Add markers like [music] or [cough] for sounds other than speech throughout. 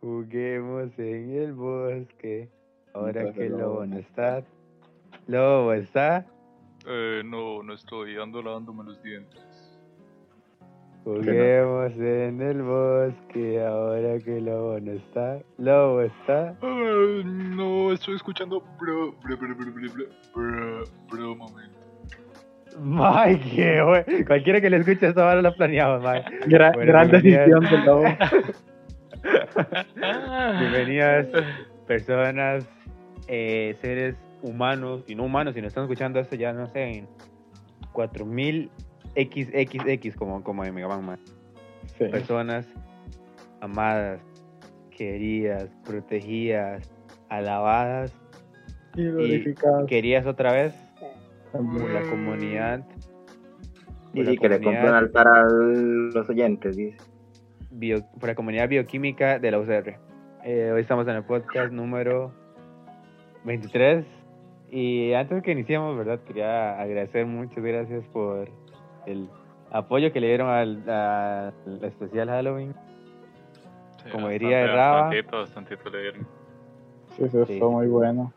Juguemos en el bosque. Ahora que el lobo no está. ¿Lobo está? No, no estoy. Ando lavándome los dientes. Juguemos no? en el bosque. Ahora que el lobo no está. ¿Lobo está? No, estoy escuchando. Bro, bro, bro, bro, bro, bro, bro, momento. Qué. Cualquiera que lo escuche esta vara lo planeamos, May. Gra bueno, grande decisión del lobo. [laughs] [laughs] Bienvenidas, personas, eh, seres humanos y no humanos. Si nos están escuchando esto, ya no sé, en 4000 XXX, como, como en Megaman, mae. Sí. personas amadas, queridas, protegidas, alabadas, Y glorificado. queridas otra vez por la comunidad. por Y la que le comunidad compre un altar a los oyentes, dice. Bio- por la comunidad bioquímica de la UCR. Eh, hoy estamos en el podcast número 23 y antes que iniciemos, ¿verdad? Quería agradecer muchas gracias por el apoyo que le dieron al, al especial Halloween. Sí, Como diría bastante, Raba. Bastantito, bastantito le dieron. Sí, eso Sí. estuvo muy bueno.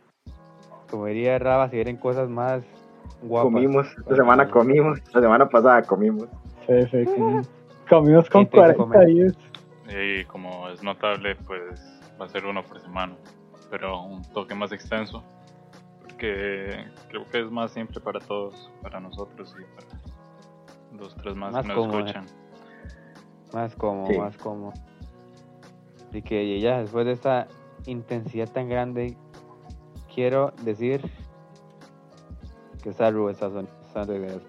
Como diría Raba, si quieren cosas más guapas. Comimos, esta semana comimos, la semana pasada comimos. Sí, sí, com- [laughs] comimos con Gente que 40 come. días. Y como es notable, pues va a ser uno por semana, pero un toque más extenso, porque creo que es más simple para todos, para nosotros y para los tres más, Más que nos escuchan. Más cómodo, Sí. más cómodo. Así que ya después de esta intensidad tan grande, quiero decir que son- sonando de-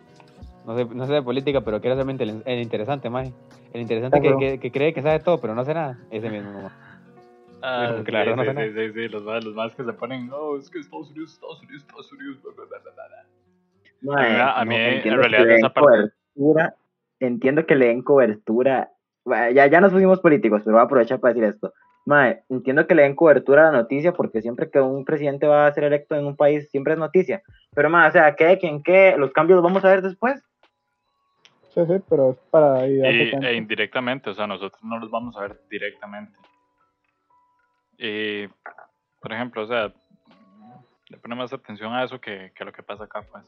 no sé, no sé de política, pero quiero hacerme intel- el interesante, más. El interesante que, que, que cree que sabe todo, pero no hace nada. Ese mismo. ma. Ah, claro, sí, no sí, sé nada. sí, sí, sí, los más, los más que se ponen, no, es que Estados Unidos, Estados Unidos, Estados Unidos, bla, bla, bla, bla, bla". Mae, a mí, en realidad, esa parte- cobertura, entiendo que le den cobertura. Bueno, Ya, ya nos pusimos políticos, pero voy a aprovechar para decir esto. Mae, entiendo que le den cobertura a la noticia porque siempre que un presidente va a ser electo en un país siempre es noticia. Pero mae, o sea, ¿qué, quién, qué? Los cambios los vamos a ver después. Sí, sí, pero es para Y, e indirectamente, o sea, nosotros no los vamos a ver directamente. Y, por ejemplo, o sea, le pone más atención a eso que, que a lo que pasa acá, pues.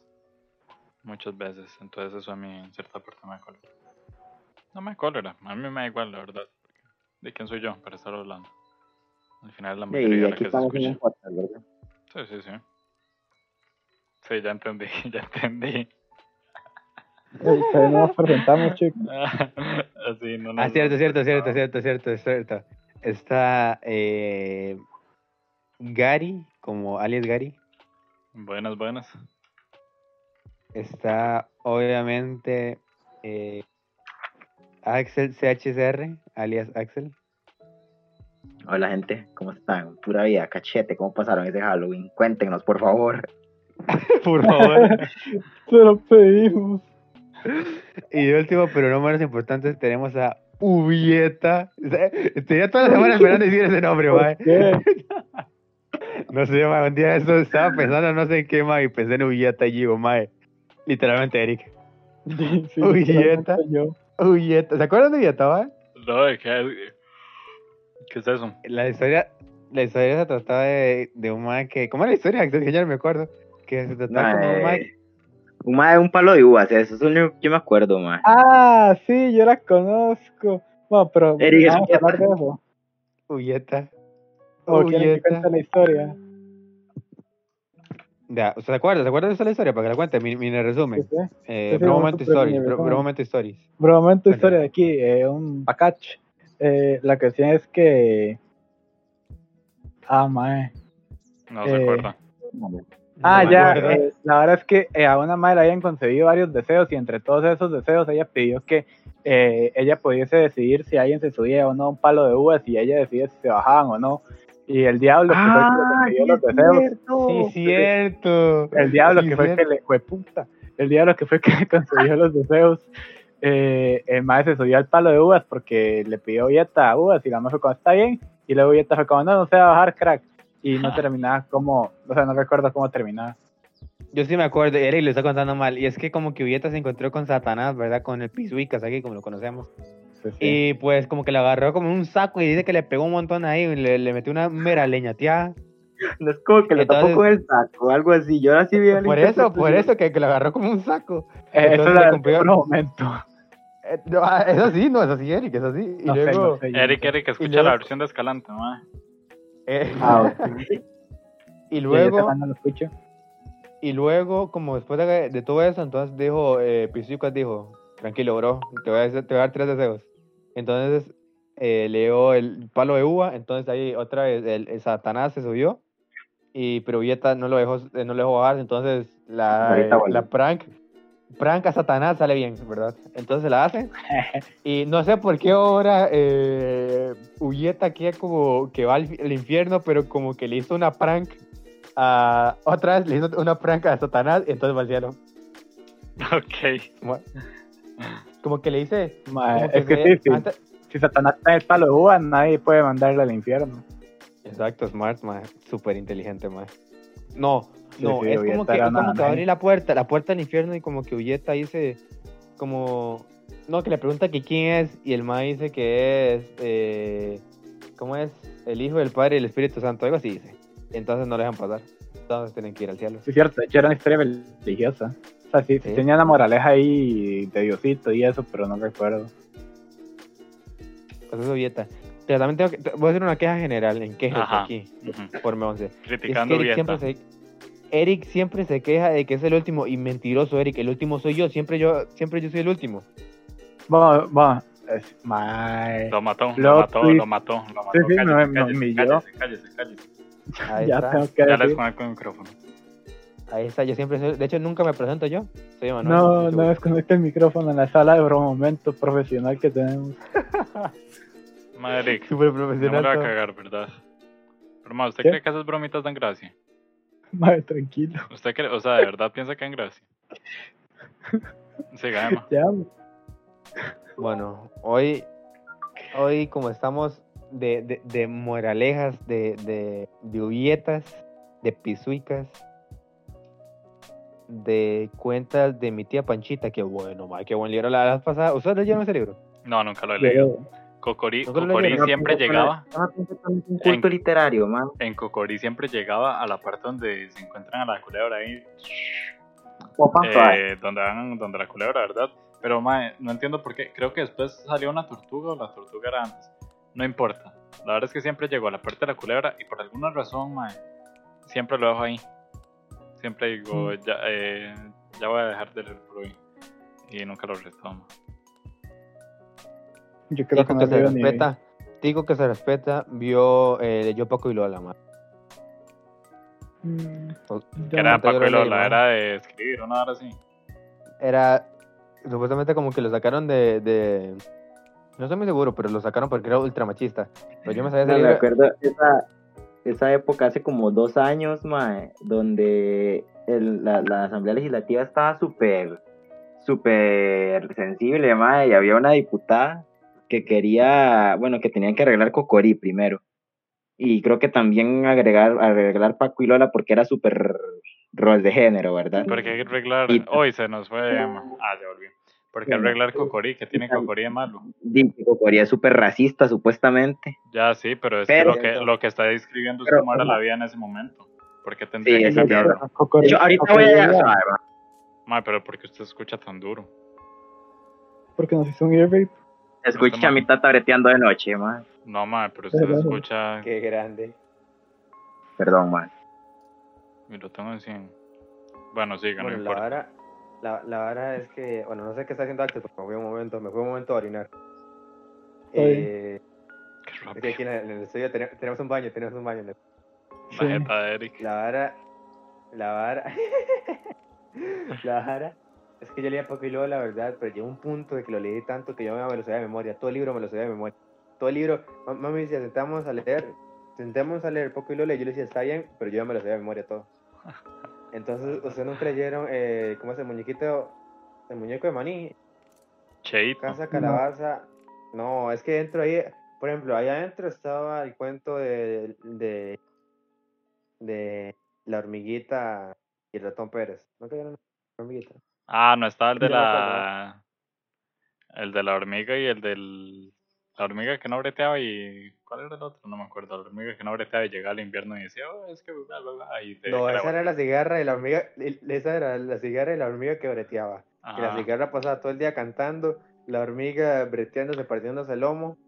Muchas veces. Entonces eso a mí en cierta parte me da cólera. No me da cólera, a mí me da igual, la verdad. ¿De quién soy yo para estar hablando? Al final la mayoría Y de la que se escucha. Sí, sí, sí. Sí, ya entendí, [laughs] ya entendí. Pero no nos presentamos, [laughs] chicos. Así, no Ah, nos- cierto, cierto, cierto, cierto, cierto, cierto. Está eh, Gary, como alias Gary. Buenas, buenas. Está obviamente eh, Axel CHCR, alias Axel. Hola gente, ¿cómo están? Pura vida, cachete, ¿cómo pasaron ese Halloween? Cuéntenos, por favor. [laughs] Por favor. [laughs] Se lo pedimos. Y de último, pero no menos importante, tenemos a Ubieta. Tenía toda la semana esperando decir ese nombre, ¿Por mae. qué? [laughs] No sé, mae, un día eso estaba pensando no sé en qué, mae, y pensé en Ubieta y digo, mae. Literalmente, Eric. [laughs] Sí, yo. Ubieta. ¿Se acuerdan de Ubieta, mae? No, ¿de ¿qué, ¿qué es eso? La historia, la historia se trataba de, de un mae que. ¿Cómo era la historia? Que ya no me acuerdo. Que se trataba como un mae. Un mae, un palo de uvas, eso es lo único que yo me acuerdo, mae. Ah, sí, yo la conozco. Bueno, pero Eric, es vamos a hablar de eso. Ubieta. ¿O cuente la historia? Ya, ¿se acuerda? ¿Se acuerda de esa historia? Para que la cuente, mi, mi resumen. Sí, sí. Eh, Sí, sí, bro un momento stories, bro, bro momento stories. Bro, momento Cuéntame. historia de aquí, eh, un bacach. Eh, la cuestión es que. Ah, mae. No se Eh, acuerda. Ah, No ya. eh, la verdad es que eh, a una madre le habían concebido varios deseos y entre todos esos deseos ella pidió que eh, ella pudiese decidir si alguien se subía o no a un palo de uvas y ella decide si se bajaban o no. Y el diablo que fue el que le concedió los deseos. Sí, cierto. El diablo Sí, que fue el que le fue puta. El diablo que fue el que le concedió los deseos. Eh, el maestro se subió al palo de uvas porque le pidió Vieta a uvas y la madre fue como está bien. Y luego Vieta fue como no, no se va a bajar, crack. Y no terminaba como, o sea, no recuerdo cómo terminaba. Yo sí me acuerdo, Eric lo está contando mal. Y es que como que Ubieta se encontró con Satanás, ¿verdad? Con el Pisuicas aquí, como lo conocemos. Sí, sí. Y pues como que le agarró como un saco y dice que le pegó un montón ahí y le, le metió una mera leñateada. No es como que le tapó con el saco o algo así. Yo ahora sí vi Por eso, por eso que, que le agarró como un saco. Eh, eso entonces es le la cumplió- un momento. Eh, no, ah, es así, no es así, Eric, es así. Y No sé, luego, no sé, Eric, no sé. Eric, escucha luego- la versión de Escalante, mae. Eh, Ah, ok. [laughs] y luego, y luego, como después de, de todo eso, entonces dijo, eh, dijo, tranquilo, bro, te voy a, te voy a dar tres deseos. Entonces, eh, le dio el palo de uva, entonces ahí otra vez el, el Satanás se subió, y pero Villeta no lo dejó, eh, no lo dejó bajar, entonces la, vuelve. la prank, prank a Satanás sale bien, ¿verdad? Entonces la hace, [laughs] y no sé por qué ahora eh, Ulleta queda como que va al, fi- al infierno, pero como que le hizo una prank a, otra vez le hizo una prank a Satanás, y entonces va al cielo. Ok. Como, como que le como es que se- sí, sí. antes- Si Satanás está en el palo de uva, nadie puede mandarle al infierno. Exacto, smart, man. Súper inteligente, man. No, no, sí, es como que, es como una que va a nave. abrir la puerta, la puerta al infierno y como que Ulleta dice, como, no, que le pregunta que quién es y el man dice que es, eh, ¿cómo es? El Hijo del Padre y el Espíritu Santo, algo así dice. Entonces no le dejan pasar. Entonces tienen que ir al cielo. Sí, es cierto, de hecho era una historia religiosa. O sea, sí, tenía la moraleja ahí de Diosito y eso, pero no recuerdo. Pues eso Ulleta. Pero también tengo que, te- voy a hacer una queja general en quejas Ajá. aquí, por 11. Es Criticando que siempre, se, Eric siempre se queja de que es el último y mentiroso Eric, el último soy yo, siempre yo siempre yo soy el último. Bueno, bueno, es, Lo mató, lo mató, lo mató, lo mató. Sí, sí, cállese, me- me cállese, cállese, cállese, cállese. Ahí ya está. tengo que Ya les conecto el micrófono. Ahí está, yo siempre soy, de hecho nunca me presento yo. Soy. No, no desconecte el micrófono en la sala de momento profesional que tenemos. [laughs] Madre, Eric, Súper no me lo profesional. va a cagar, ¿verdad? Pero, ma, ¿usted ¿Qué? cree que esas bromitas dan gracia? [laughs] Mae, tranquilo. ¿Usted cree, o sea, de verdad piensa que dan gracia? Siga, Emma. [laughs] Ya, Bueno, hoy, hoy como estamos de, de, de moralejas, de, de, de ubietas, de pisuicas, de cuentas de mi tía Panchita, que bueno, ma, qué buen libro la vez pasada. ¿Ustedes leyeron ese libro? No, nunca lo he leído. pero- Cocorí, ¿Nunca lo Cocorí siempre llegaba, un culto En- literario, man. en Cocorí siempre llegaba a la parte donde se encuentran a la culebra ahí, eh, donde van, donde la culebra, ¿verdad? Pero, mae, no entiendo por qué. Creo que después salió una tortuga o la tortuga era antes. No importa. La verdad es que siempre llegó a la parte de la culebra y por alguna razón, mae, siempre lo dejo ahí. Siempre digo, ya, eh, ya voy a dejar de leer por hoy. Y nunca lo retomo. Yo creo que no que se leo ni. respeta, Tico que se respeta, vio, eh, leyó Paco y Lola, ma. Mm, era Paco lo y Lola, era de escribir, una hora así. Era, supuestamente como que lo sacaron de, de, no estoy muy seguro, pero lo sacaron porque era ultramachista. Pero yo me sabía No, me libro- acuerdo esa, esa época hace como dos años, mae, donde el- la, la Asamblea Legislativa estaba súper, súper sensible, mae, y había una diputada que quería, bueno, que tenían que arreglar Cocorí primero. Y creo que también agregar, arreglar Paco y Lola porque era súper rol de género, ¿verdad? Porque hay que arreglar. Y- Hoy se nos fue Emma. Ah, ya volvió. Porque arreglar Cocorí, que tiene Cocorí de malo. Dice Cocorí es súper racista, supuestamente. Ya sí, pero es Pero- que lo que lo que está describiendo es Pero- cómo era la vida en ese momento. ¿Por qué tendría Sí, que cambiarlo? hecho, ahorita voy a mae. Ma, pero porque usted escucha tan duro. Porque nos hizo un ear rape. Escucha a mi tata breteando de noche, mae. No, ma, pero usted Pero- escucha. Qué grande. Perdón, mae. Y lo tengo en 100. Bueno, siga, no Bueno, la importa. vara, la, la vara es que, bueno, no sé qué está haciendo Axel, porque me fui un momento, me fui un momento a orinar. Eh, Qué es que rápido. aquí en el, en el estudio tenemos, tenemos un baño, tenemos un baño. en el- La jeta de Eric. La vara, la vara, [laughs] la vara, es que yo leía poco y luego la verdad, pero llegó un punto de que lo leí tanto que yo me lo sabía de memoria, todo el libro me lo sabía de memoria. Todo el libro, ma- mami decía, sentamos a leer, sentemos a leer poco y luego, y yo le decía, está bien, pero yo me lo sabía de memoria todo. [laughs] Entonces, ustedes nunca leyeron, eh, ¿cómo es el muñequito? El muñeco de maní, Cheito. Casa Calabaza. No, es que dentro ahí, por ejemplo, ahí adentro estaba el cuento de, de, de la hormiguita y el ratón Pérez. ¿No cayeron la hormiguita? Ah, no estaba el de [laughs] me la. El de la hormiga y el del. La hormiga que no breteaba y. ¿Cuál era el otro? No me acuerdo. La hormiga que no breteaba y llegaba al invierno y decía, oh, es que. Bla, bla, bla", y te- No, esa era la cigarra y la hormiga. Esa era la cigarra y la hormiga que breteaba. Y la cigarra pasaba todo el día cantando, la hormiga breteándose, partiéndose el lomo.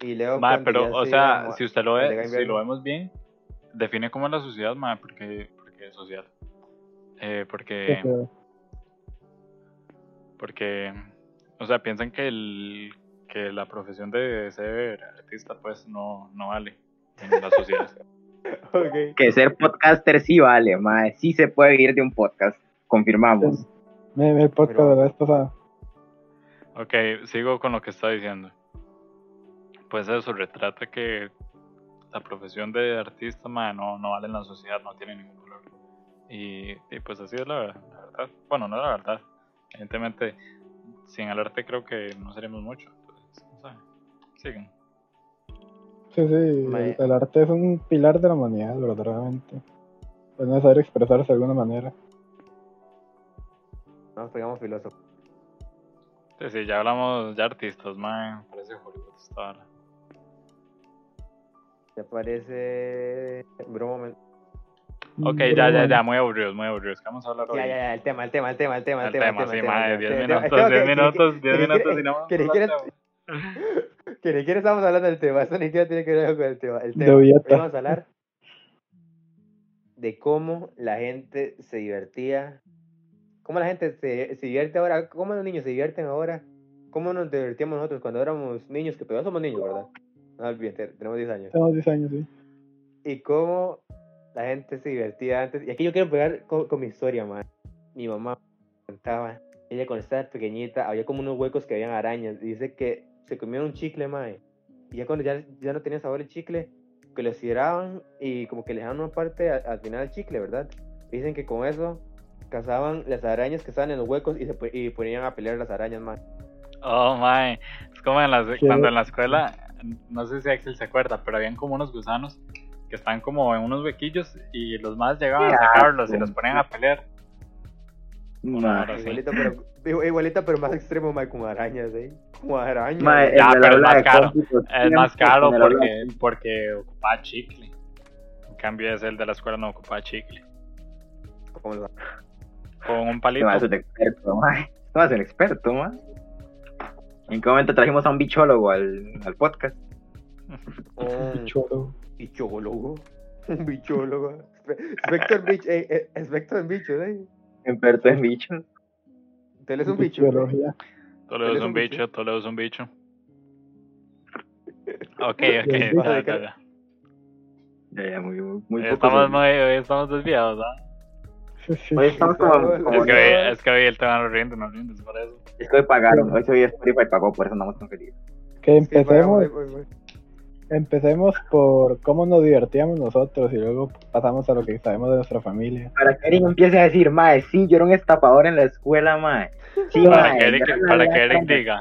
Y luego. Ma, cuando pero, o se sea, si usted lo ve, si lo vemos bien, define cómo es la sociedad, ma, porque, porque es social. Eh, porque, Porque- porque, o sea, piensan que el, que la profesión de ser artista, pues, no, no vale en la sociedad. [laughs] Que ser podcaster sí vale, mae. Sí se puede vivir de un podcast. Confirmamos. Mira, mira el podcast Pero- de la vez pasada. Ok, sigo con lo que está diciendo. Pues eso retrata que la profesión de artista, ma, no, no vale en la sociedad, no tiene ningún valor. Y, y pues así es la, la verdad. Bueno, no es la verdad. Evidentemente, sin el arte creo que no seríamos mucho. Entonces, no sé. Siguen. Sí, sí, el, el arte es un pilar de la humanidad, verdaderamente. Es necesario expresarse de alguna manera. No, pegamos filósofo. Sí, sí, ya hablamos de artistas, man. Parece Hollywood vara. ¿Te parece. Bro, un momento. Ok, Mm, ya, ya, pero ya, muy aburridos, muy aburridos. ¿Qué vamos a hablar hoy? Ya, ya, ya, el tema, el tema, el tema, el tema, el El tema. tema, el sí, madre, el 10 tema, el minutos, tema, 10 que- que- minutos, que- 10 que- minutos y no vamos que ni hablar siquiera- del [laughs] Que ni siquiera estamos hablando del tema, eso ni siquiera tiene que ver con el tema. El tema. Hoy vamos a hablar de cómo la gente se divertía, cómo la gente se, se divierte ahora, cómo los niños se divierten ahora, cómo nos divertíamos nosotros cuando éramos niños, que todavía somos niños, ¿verdad? No olviden, te- tenemos 10 años. Tenemos 10 años, sí. Y cómo la gente se divertía antes. Y aquí yo quiero pegar con, con mi historia, man. Mi mamá contaba, ella cuando estaba pequeñita, había como unos huecos que habían arañas. Y dice que se comieron un chicle, mae. Y ya cuando ya, ya no tenía sabor el chicle, que lo estiraban y como que le dejaban una parte a- al final del chicle, ¿verdad? Dicen que con eso cazaban las arañas que estaban en los huecos y se y ponían a pelear las arañas, man. Oh, my. Es como en la, Qué cuando en la escuela, no sé si Axel se acuerda, pero habían como unos gusanos que están como en unos huequillos y los más llegaban a sacarlos y los ponían a pelear. Igualita, pero, igualita, pero más extremo, mae, con arañas, ¿eh? Con arañas. Ya, pero es más caro. Es más caro porque, porque ocupaba chicle. En cambio, ese el de la escuela no ocupaba chicle. Como los- Con un palito. mae es un experto. Este mae es un experto, mae. ¿En qué momento trajimos a un bichólogo al, al podcast? un Cholo. Bichólogo. Un [laughs] bichólogo. Spector Beach, eh, eh, experto en bichos, ¿eh? Experto en bichos. Él es un bicho. Biología. Toledo ¿Él es un bicho? bicho, Toledo es un bicho. [laughs] Ok, ok, ya, ya, ya. Muy, muy Hoy poco. estamos, serio. muy, hoy estamos desviados, ¿ah? Sí, sí. Hoy estamos como. Es como Es que, hoy, es que hoy el tema no rinde, no rinde, es por eso. es que hoy pagaron. Hoy soy Spotify pagó, por eso andamos tan felices. Que empecemos, voy, voy, voy. Empecemos por cómo nos divertíamos nosotros y luego pasamos a lo que sabemos de nuestra familia. Para que Eric empiece a decir, mae, sí, yo era un estapador en la escuela, mae. Sí, Para mae, que Eric- para que diga.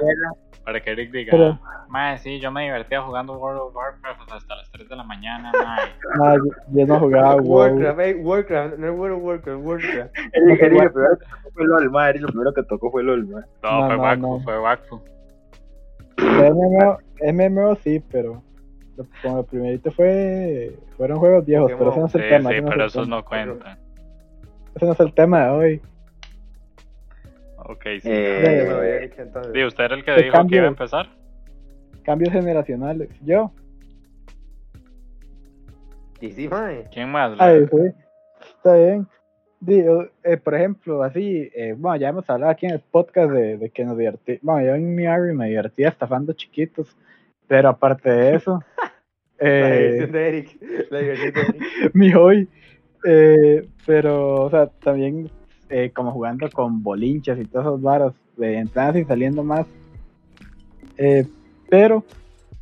Para que Eric diga, Pero- mae, sí, yo me divertía jugando World of Warcraft hasta las 3 de la mañana, [laughs] mae. Ah, yo, yo no jugaba. Warcraft, eh, Warcraft, no es World of Warcraft, Warcraft. [laughs] Eric, Eric, lo primero que tocó fue LOL, mae. Eric, lo primero que tocó fue LOL, mae. No, No, fue no, Wakfu, no. fue Wakfu. MMO, MMO sí, pero como lo primerito fue fueron juegos viejos, pero ese no es Sí, el tema. sí, ese no es pero el esos tema. no cuentan. Ese no es el tema de hoy. Ok, sí. Eh, Entonces, Di, ¿usted era el que dijo que iba a empezar? Cambios generacionales. Yo, sí, mae. ¿Quién más? ay, sí, está bien. Digo, eh, por ejemplo, así, eh, bueno, ya hemos hablado aquí en el podcast de, de que nos divertí. Bueno, yo en mi me divertía estafando chiquitos, pero aparte de eso, [laughs] La eh, diversión de Eric. La diversión de Eric. [laughs] mi hobby. Eh, pero, o sea, también eh, como jugando con bolinchas y todas esas varas, de entradas y saliendo más. Eh, pero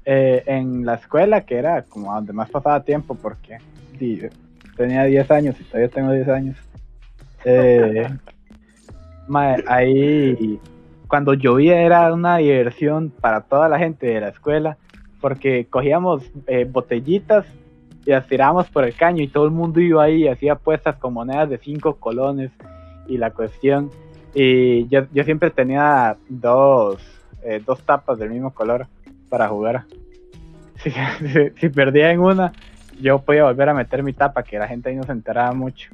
en la escuela, que era como donde más pasaba tiempo, porque tenía 10 años y todavía tengo 10 años. [laughs] ahí, cuando llovía era una diversión para toda la gente de la escuela, porque cogíamos eh, botellitas y las tirábamos por el caño y todo el mundo iba ahí y hacía apuestas con monedas de 5 colones y la cuestión. Y yo, yo siempre tenía dos, eh, dos tapas del mismo color para jugar. Si, [laughs] si, si perdía en una, yo podía volver a meter mi tapa, que la gente ahí no se enteraba mucho.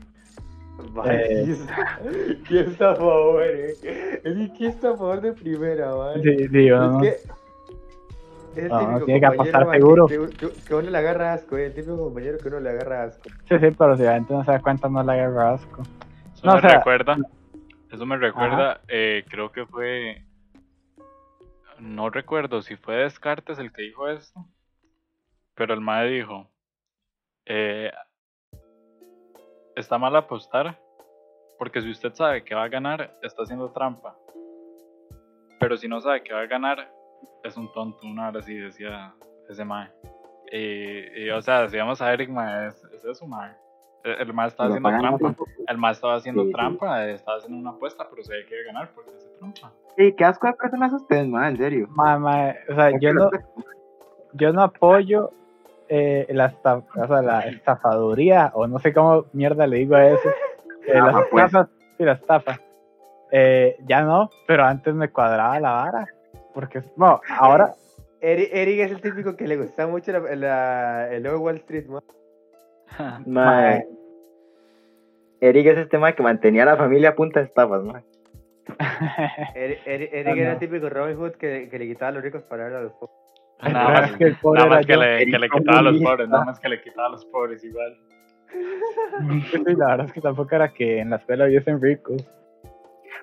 Eh. ¿Quién está a favor, eh? ¿quién está a favor de primera, man? Sí, Es que. Es el No, típico tiene que apostar seguro. Que, que- que uno le agarra asco, eh, el típico compañero que uno le agarra asco. sí, sí, pero si la gente no se da cuenta, no le agarra asco. Eso No, me o sea- recuerda, eso me recuerda, eh, creo que fue, no recuerdo si fue Descartes el que dijo esto, pero el mae dijo, eh, está mal apostar, porque si usted sabe que va a ganar, está haciendo trampa, pero si no sabe que va a ganar, es un tonto, una hora así decía ese mae. Y, y, o sea, decíamos a Eric, mae, es, es eso, mae. El, el mae estaba haciendo trampa. El más estaba haciendo Sí, trampa, eh, estaba haciendo una apuesta, pero iba a ganar porque hace trampa. Sí, qué asco de personas ustedes, man, en serio. Ma- ma- o sea, yo no, yo no apoyo eh, la, esta- o sea, la estafaduría, o no sé cómo mierda le digo a eso. Eh, las Estafa, pues. estafas, sí, la estafa. Eh, ya no, pero antes me cuadraba la vara. Porque, bueno, ahora, Eric, Eric es el típico que le gusta mucho la, la- el logo Wall Street, [laughs] man. Mae. Eric es este mae que mantenía a la familia a punta de estafas, mae. [laughs] Eric, Eric- Eric Ah, era el no. típico Robin Hood que, que le quitaba a los ricos para dar a los pobres. Nada [laughs] más, que el pobre nada más que, le, que le Eric quitaba a los pobres, nada más que le quitaba a los pobres igual. Sí, la verdad es que tampoco era que en la escuela hubiesen ricos.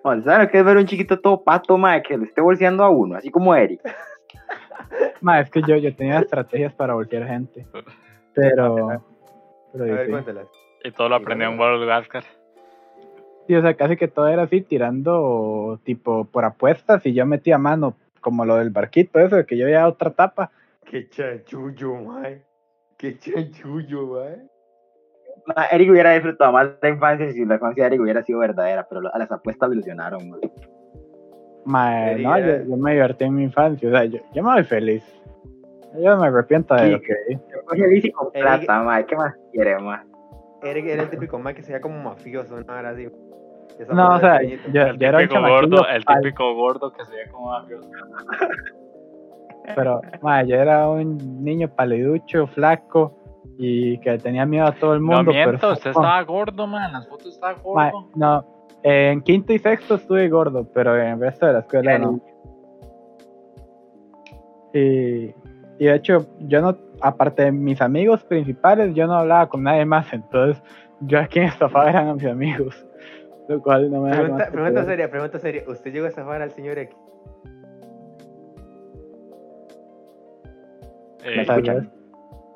Bueno, ¿saben lo que es ver un chiquito todo pato, mae, que le esté bolseando a uno, así como Eric? [laughs] Ma, es que yo, yo tenía estrategias para voltear gente. Pero, [laughs] pero A ver, sí. cuéntalas. Y todo lo aprendió en World Warcraft. Sí, o sea, casi que todo era así, tirando tipo por apuestas y yo metía mano, como lo del barquito, eso, de que yo veía otra tapa. Qué chanchullo, man. Qué chanchullo. Mae, Eric hubiera disfrutado más la infancia si la infancia de Eric hubiera sido verdadera, pero a las apuestas lo ilusionaron, no, yo, era- yo me divertí en mi infancia, o sea, yo, yo me voy feliz. Yo me arrepiento de Sí. lo que. Yo bici con Eric- plata, mae, ¿qué más quiere, mae? Eric era el típico man que se veía como mafioso, una hora así. Esa No, o sea, pequeñito. yo, El yo era un típico gordo, el al- típico gordo que se ve como mafioso. pero ma, yo era un niño paliducho, flaco y que tenía miedo a todo el No mundo. miento, pero- usted [laughs] estaba gordo, man. Las fotos estaba Ma, gordo. no, en quinto y sexto estuve gordo, pero en el resto de la escuela no. Y, y de hecho, yo no, aparte de mis amigos principales, yo no hablaba con nadie más, entonces yo a quien estafaba eran a mis amigos, lo cual no me Pregunta, pregunta seria, pregunta seria. ¿Usted llegó a estafar al señor X? Eh,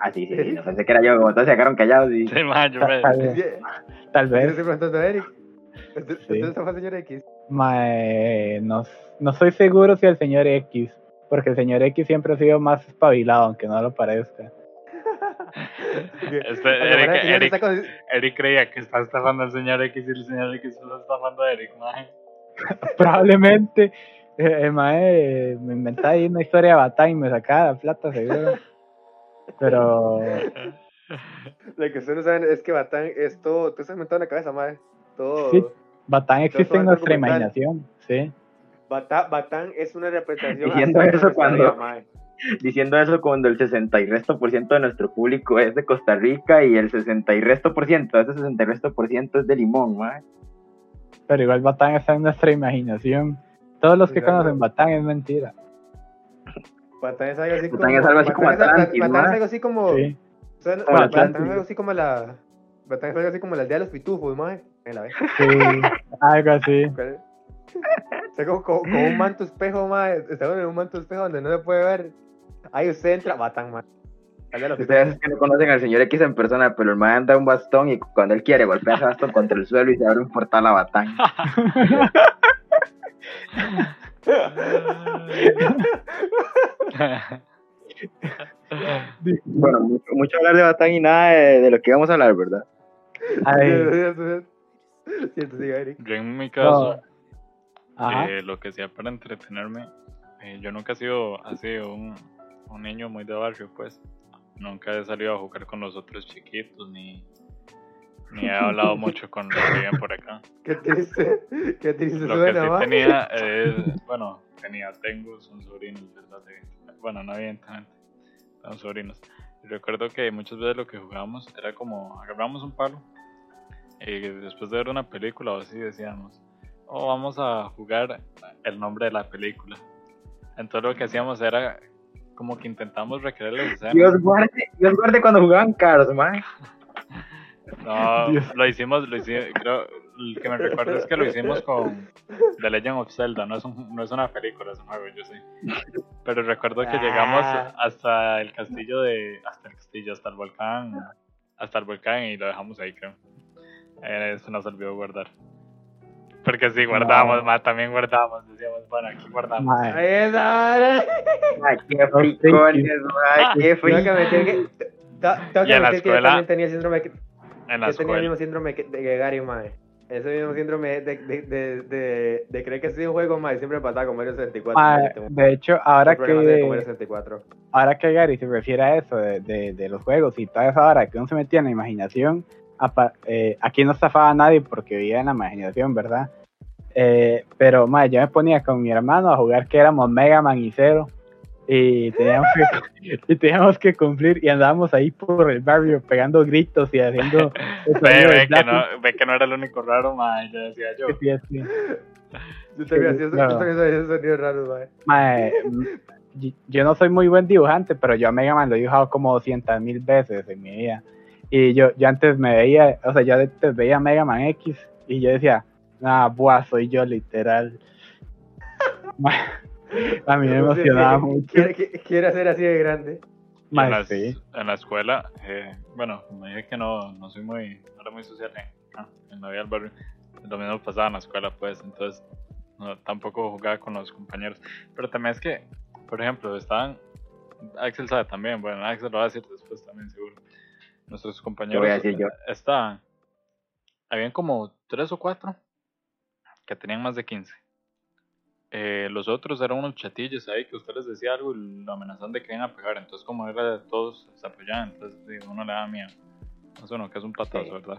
Ah, sí, sí, sí, no pensé que era yo, como todos se quedaron callados y... sí, man, yo me- tal vez, [laughs] estoy tal vez. preguntando a Eric. ¿Usted, Sí. usted estafó al señor X? Ma, eh, no, no estoy seguro si el señor X, porque el señor X siempre ha sido más espabilado, aunque no lo parezca. [laughs] Este, Eric, el Eric, está con- Eric creía que estaba estafando al señor X y el señor X lo está estafando a Eric, man. [laughs] Probablemente eh, el mae me inventaba ahí una historia de batalla y me sacaba la plata, seguro. Pero [laughs] Lo que ustedes no saben es que Batán es todo. Tú estás inventando en la cabeza, madre. Todo. Sí. Batán existe todo en nuestra imaginación, sí. Bata- Batán es una representación. Diciendo eso cuando- vida. [laughs] Diciendo eso cuando el 60 y resto por ciento de nuestro público es de Costa Rica y el 60 y resto por ciento, ese 60 y resto por ciento es de Limón, mae. Pero igual Batán está en nuestra imaginación. Todos los que conocen Batán es mentira. Batán es algo así como. es algo así como Atlantis, es algo así como. Sí. suena- Como Batán Atlantis. es algo así como la. Batán es algo así como la aldea de los pitufos, mae. En la vez. Sí, algo así. O sea, como, como- como un manto espejo, mae. Estamos en un manto espejo donde no se puede ver. Ahí usted entra, Batán, pitufos. Ustedes que no conocen al señor X en persona, pero el mae anda un bastón y cuando él quiere golpea ese bastón contra el suelo y se abre un portal a Batán. [laughs] [laughs] [laughs] Bueno, mucho, mucho hablar de Batán y nada de, de lo que íbamos a hablar, ¿verdad? Ay, Siento, [laughs] sí, Eric. Yo en mi caso, eh, lo que hacía para entretenerme, eh, yo nunca he sido así un, un niño muy de barrio, pues. Nunca he salido a jugar con los otros chiquitos, ni, ni he hablado mucho con los que viven por acá. [laughs] Qué triste, qué triste Lo que suena, sí ma. tenía es, bueno, tenía, tengo, son sobrinos, ¿verdad? De- bueno, no evidentemente, son sobrinos. Recuerdo que muchas veces lo que jugábamos era como, agarramos un palo y después de ver una película o así decíamos, oh, vamos a jugar el nombre de la película. Entonces lo que hacíamos era como que intentamos recrear las escenas. Dios guarde, Dios guarde cuando jugaban Cars, man. [laughs] No, Dios. lo hicimos, lo hicimos, creo, el que me recuerdo es que lo hicimos con The Legend of Zelda, no es, un- no es una película, es un juego, yo sé. Pero recuerdo que llegamos Ah. hasta el castillo de, hasta el castillo, hasta el volcán, hasta el volcán y lo dejamos ahí, creo. Eh, Eso nos olvidó guardar. Porque sí, guardamos, No. ma, también guardamos, decíamos, bueno, aquí guardamos. Ay, qué fricones, man. Qué fricones. Y que en la escuela- también tenía síndrome. Que- En la Yo tenía el mismo síndrome que, de que Gary, mae. Ese mismo síndrome de, de, de, de, de creer que soy un juego, mae. Siempre me pasaba con Mario 64. mae, mae. Tengo de hecho, ahora que, 64. ahora que Gary se refiere a eso de, de, de los juegos y toda esa hora que uno se metía en la imaginación, eh, aquí no estafaba a nadie porque vivía en la imaginación, ¿verdad? Eh, pero mae, yo me ponía con mi hermano a jugar que éramos Mega Man y Zero y teníamos que, y teníamos que cumplir y andábamos ahí por el barrio pegando gritos y haciendo [laughs] Ve, que, no, ve que no era el único raro, ma, y yo decía yo. Sí, sí, sí. Yo también hacía claro. sonidos raros, mae. Mae, yo no soy muy buen dibujante, pero yo a Mega Man lo he dibujado como 200 mil veces en mi vida. Y yo, yo antes me veía, o sea, yo antes veía Mega Man X y yo decía, ah, buah, soy yo literal. [laughs] A mí me emocionaba mucho. Quiere, que- quiere hacer así de grande. En, la, sí. en la escuela, eh, bueno, me dije que no, no soy muy, no era muy social en, ah, en la vida del barrio. Lo mismo pasaba en la escuela, pues, entonces no, tampoco jugaba con los compañeros. Pero también es que, por ejemplo, estaban, Axel sabe también, bueno, Axel lo va a decir después también, seguro. Nuestros compañeros estaban, habían como tres o cuatro que tenían más de 15. Eh, los otros eran unos chatillos ahí que usted les decía algo y lo amenazan de que iban a pegar. Entonces, como era de todos, se apoyaban. Entonces, sí, uno le da miedo. Más uno que es un patazo, Sí. ¿verdad?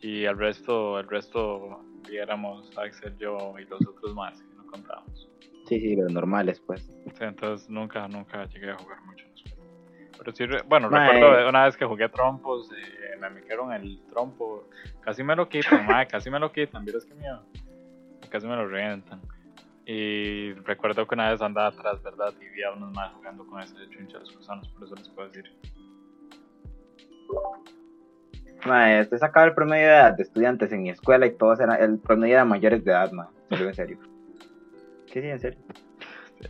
Y el resto, el resto, éramos Axel, yo y los otros más que no contábamos. Sí, sí, los normales, pues. Sí, entonces nunca, nunca llegué a jugar mucho en escuela. Pero sí, bueno, recuerdo una vez que jugué trompos, eh, me metieron el trompo, casi me lo quitan, [laughs] mae, casi me lo quitan, vieras que miedo. Casi me lo revientan. Y recuerdo que una vez andaba atrás, ¿verdad? Y vi a unos más jugando con ese chunche de los gusanos, por eso les puedo decir. Mae, usted sacaba el promedio de edad de estudiantes en mi escuela y todos eran, el promedio era mayores de edad, mae. En serio. ¿Qué sí, en serio?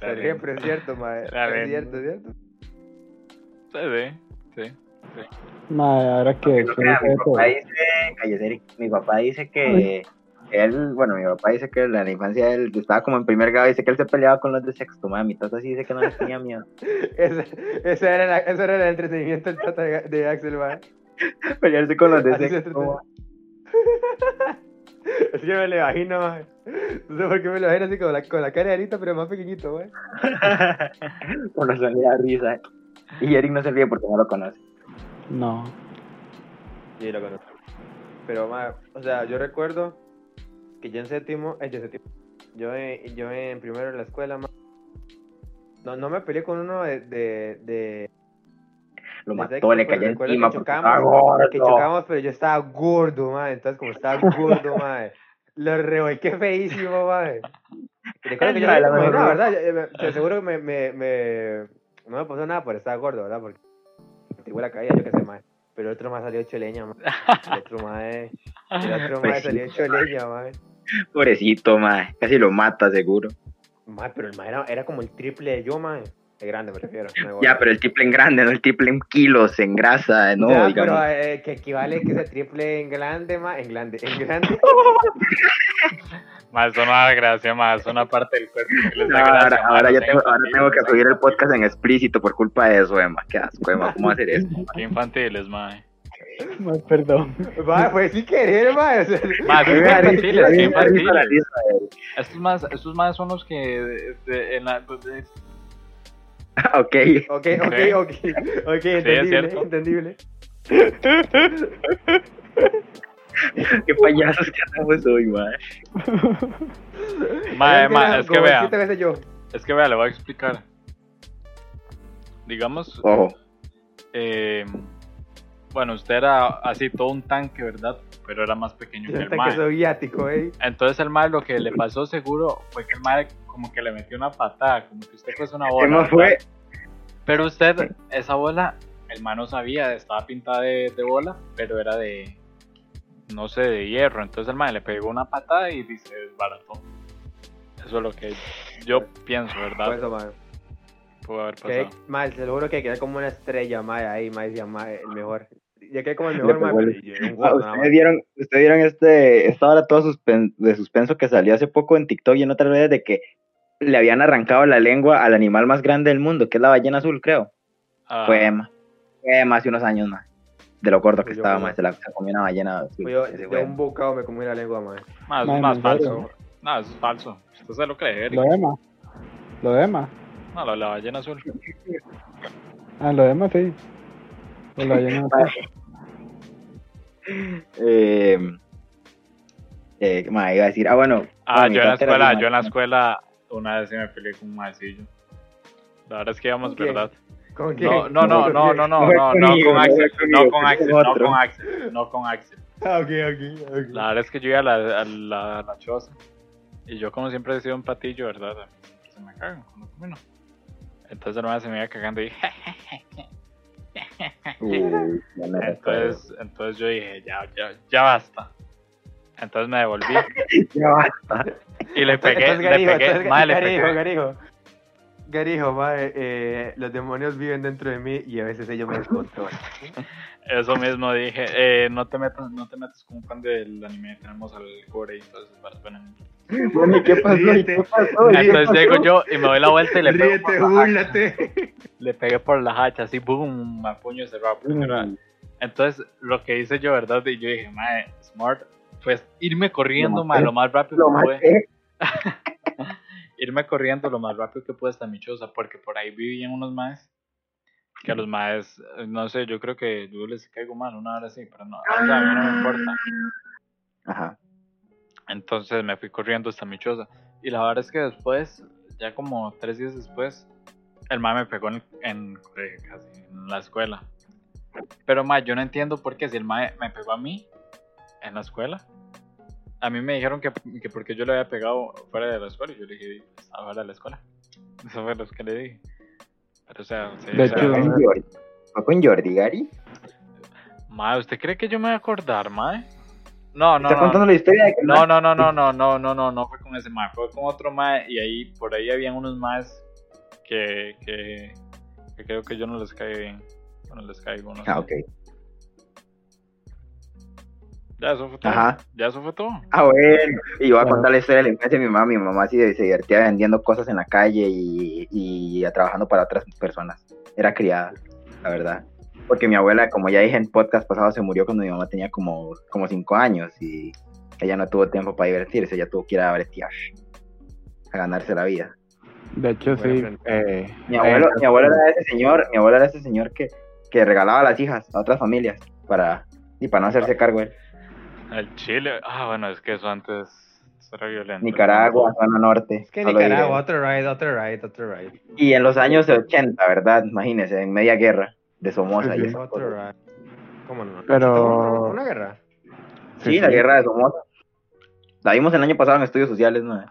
Era. Siempre es cierto, mae. Es cierto, es cierto. Sí, sí, sí. Mae, ahora que No papá dice, mi papá dice que él, bueno, mi papá dice que en la infancia él estaba como en primer grado, dice que él se peleaba con los de sexto, mae, mi tata sí dice que no les tenía miedo. [laughs] Ese, ese, era la- ese era el entretenimiento del tata de, de Axel, mae. Pelearse con los de Así se sexto. [laughs] Es que me lo imagino. No sé por qué me lo imagino así con la, con la cara de Arita, pero más pequeñito, mae. Con razón le da risa. Y Eric no se ríe porque no lo conoce. no. Sí, lo conozco. Pero, mae, o sea, yo recuerdo que yo en séptimo, eh, yo en séptimo, yo, en- yo en primero en la escuela, mae, no, no me peleé con uno de, de, de Lo mató, sexto, le cayó encima que chocamos, que chocamos, pero yo estaba gordo, mae. Entonces, como estaba [laughs] gordo, mae, lo revolqué feísimo. Y Recuerdo que yo no me la nada, broma. ¿verdad? Yo- Te aseguro que me, me, me, no me pasó nada por estar gordo, ¿verdad? Porque tipo la caída, yo qué sé, mae. Pero el otro más salió hecho leña, mae. El otro mae, el otro mae salió hecho leña, mae. [laughs] Pobrecito, mae. Casi lo mata, seguro. Mae, pero el mae era, era como el triple de yo, mae. De grande, me refiero. Ya, pero el triple en grande, no el triple en kilos, en grasa, no, Ya, digamos. pero eh, que equivale que ese triple en grande, ma, en grande, en grande. [laughs] Más da gracia, más una parte del cuerpo que les No, da ahora, gracia. ahora no tengo, sean ahora tengo que subir el podcast en explícito por culpa de eso, Emma. Qué asco, Emma. ¿Cómo hacer eso? Qué infantiles, mae. Más perdón. Va, fue pues, sin querer, va. O sea, [laughs] ma, es parecido. Estos más, estos más son los que de, en la, pues, de... [laughs] Ok. Ok, ok, ok. Ok, sí, entendible, entendible. [laughs] Qué payasos que andamos hoy, madre. Madre, madre, es que vea. Es que vea, le voy a explicar. Digamos. Ojo. Eh, bueno, usted era así todo un tanque, ¿verdad? Pero era más pequeño que el que mae. soviático, eh. Entonces el mae lo que le pasó seguro fue que el mae como que le metió una patada, como que usted fuese una ¿Qué bola. ¿verdad? fue? Pero usted, esa bola, el mae no sabía, estaba pintada de, de bola, pero era de, no sé, de hierro. Entonces el mae le pegó una patada y se desbarató. Eso es lo que yo pienso, Por ¿verdad? eso, mae. Pudo haber Que, pasado. mae, se lo juro que quedé como una estrella, mae, ahí, mae, el mejor. Ya quedé como el mejor, un [laughs] Ah, más. ustedes vieron, ustedes vieron este, esta hora todo suspen- de suspenso que salió hace poco en TikTok y en otras redes de que le habían arrancado la lengua al animal más grande del mundo, que es la ballena azul, creo. Ah, Fue Emma. Fue Emma hace unos años más. De lo corto que Pues yo estaba, más. Se la se comió una ballena azul. Pues yo, Ese de fue un bocado me comí la lengua, mae. más, Mae, más ¿en falso. No, eso es falso. Usted se lo cree, Eric. Lo de Emma. Lo de Emma. No, la, la ballena azul. Ah, lo de Emma, sí. Lo de la ballena [laughs] azul. Eh, eh, ¿qué más iba a decir? Ah, bueno. Ah, bueno, yo en la escuela, yo en la escuela una vez sí me peleé con un maecillo. La verdad es que íbamos, ¿Con quién? ¿verdad? ¿Con No, quién? no, no, no, no, no, no, no, con no Axel, no con Axel, no con Axel, no con Axel. Ah, ok, ok, ok. La verdad es que yo iba a la, a la, a la choza y yo como siempre he sido un patillo, ¿verdad? Se me cagan cuando camino. Entonces mae se me iba cagando y [laughs] ya [laughs] entonces, entonces yo dije, ya, ya, ya basta. Entonces me devolví [laughs] Ya basta. y le pegué, Entonces, le Garijo, pegué, entonces, mae, le pegué. Garijo. Garijo, mae, eh, los demonios viven dentro de mí y a veces ellos me descontrolan. Eso mismo dije, eh, no te metas, no te metas con un fan del anime, tenemos al core y entonces para bueno, Bueno, ¿y qué pasó? ¿Y qué pasó? ¿Y qué Entonces pasó? llego yo y me doy la vuelta y le pego por Ríete, la hacha. búrlate. Le pegué por la hacha, así, boom, a puño cerrado. Mm. Entonces, lo que hice yo, ¿verdad? Y yo dije, mae, smart, pues irme corriendo, Lo mae, maté. lo más rápido Lo que pude. [laughs] Irme corriendo lo más rápido que pude hasta mi choza, porque por ahí vivían unos maes. Que a los maes, eh, no sé, yo creo que yo les caigo mal una hora así, pero no, o sea, a mí no me importa. Ajá. Entonces me fui corriendo hasta mi choza. Y la verdad es que después, ya como tres días después, el mae me pegó en, en, eh, casi en la escuela. Pero mae, yo no entiendo por qué si el mae me pegó a mí en la escuela. A mí me dijeron que, que porque yo le había pegado fuera de la escuela. Y yo le dije, estaba fuera de la escuela. [laughs] Eso fue lo que le dije. Pero o sea, sí, o sea, hecho, ¿Fue con Jordi? ¿Fue con Jordi, Gary? mae, ¿usted cree que yo me voy a acordar, mae? No, no, ¿Está no. contando la historia de que No, no, no, no, no, no, no, no, no fue con ese mae, fue con otro mae y ahí, por ahí habían unos maes que, que, que creo que yo no les cae bien. Bueno, les caigo, no sé. Ah, ok. Ya, eso fue todo. Ajá. Ya, eso fue todo. Ah, bueno. Y yo voy a contar la historia de la infancia de mi mamá. Mi mamá sí se divertía vendiendo cosas en la calle y, y trabajando para otras personas. Era criada, la verdad. Porque mi abuela, como ya dije en podcast pasado, se murió cuando mi mamá tenía como, como cinco años y ella no tuvo tiempo para divertirse. Ella tuvo que ir a bretear, a ganarse la vida. De hecho, sí. Eh, Mi abuelo, eh, mi abuelo era ese señor, mi abuelo era ese señor que, que regalaba a las hijas a otras familias para, y para no hacerse cargo él. El Chile, ah, bueno, es que eso antes era violento. Nicaragua, zona norte. Es que Nicaragua, otro ride, otro ride, otro ride. Y en los años 80, ¿verdad? Imagínense, en media guerra de Somoza. Sí, y sí. Otro ride. ¿Cómo no? Pero- ¿Una, guerra? Sí, la guerra de Somoza. La vimos el año pasado en estudios sociales, ¿no?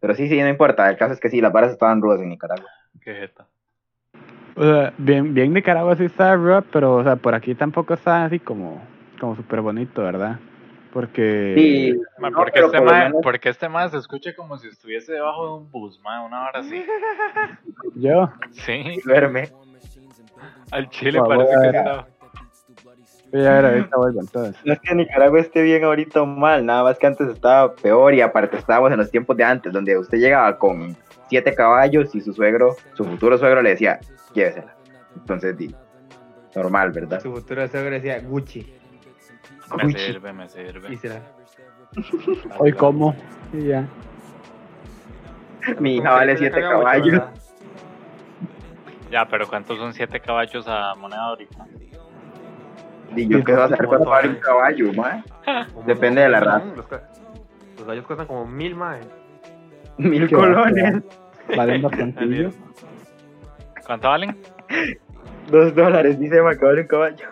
Pero sí, sí, no importa. El caso es que sí, las varas estaban rudas en Nicaragua. Qué jeta. O sea, bien, bien Nicaragua sí está rough, pero o sea, por aquí tampoco está así como, como súper bonito, ¿verdad? Porque Sí, Ma, no, porque, este por mae, menos- porque este mae se escucha como si estuviese debajo de un bus, una hora así. [laughs] yo, Sí, duerme. al Chile parece que está. voy a ver ahorita vuelvo entonces. No es que Nicaragua esté bien ahorita o mal, nada más que antes estaba peor y aparte estábamos en los tiempos de antes, donde usted llegaba con siete caballos y su suegro, su futuro suegro le decía, llévesela. Entonces, di, normal, ¿verdad? Su futuro suegro decía Gucci. Me sirve, me sirve. Y será. Hoy como, y ya. Mi hija vale siete caballos. Ya, pero ¿cuántos son siete caballos a moneda ahorita? Y yo qué vas a hacer cuando vale un caballo, mae. Depende de la raza. Los, ca- los gallos cuestan como mil, mae. Mil Qué colones. Valen bastantillo. ¿Cuánto valen? Dos dólares, dice vale un caballo.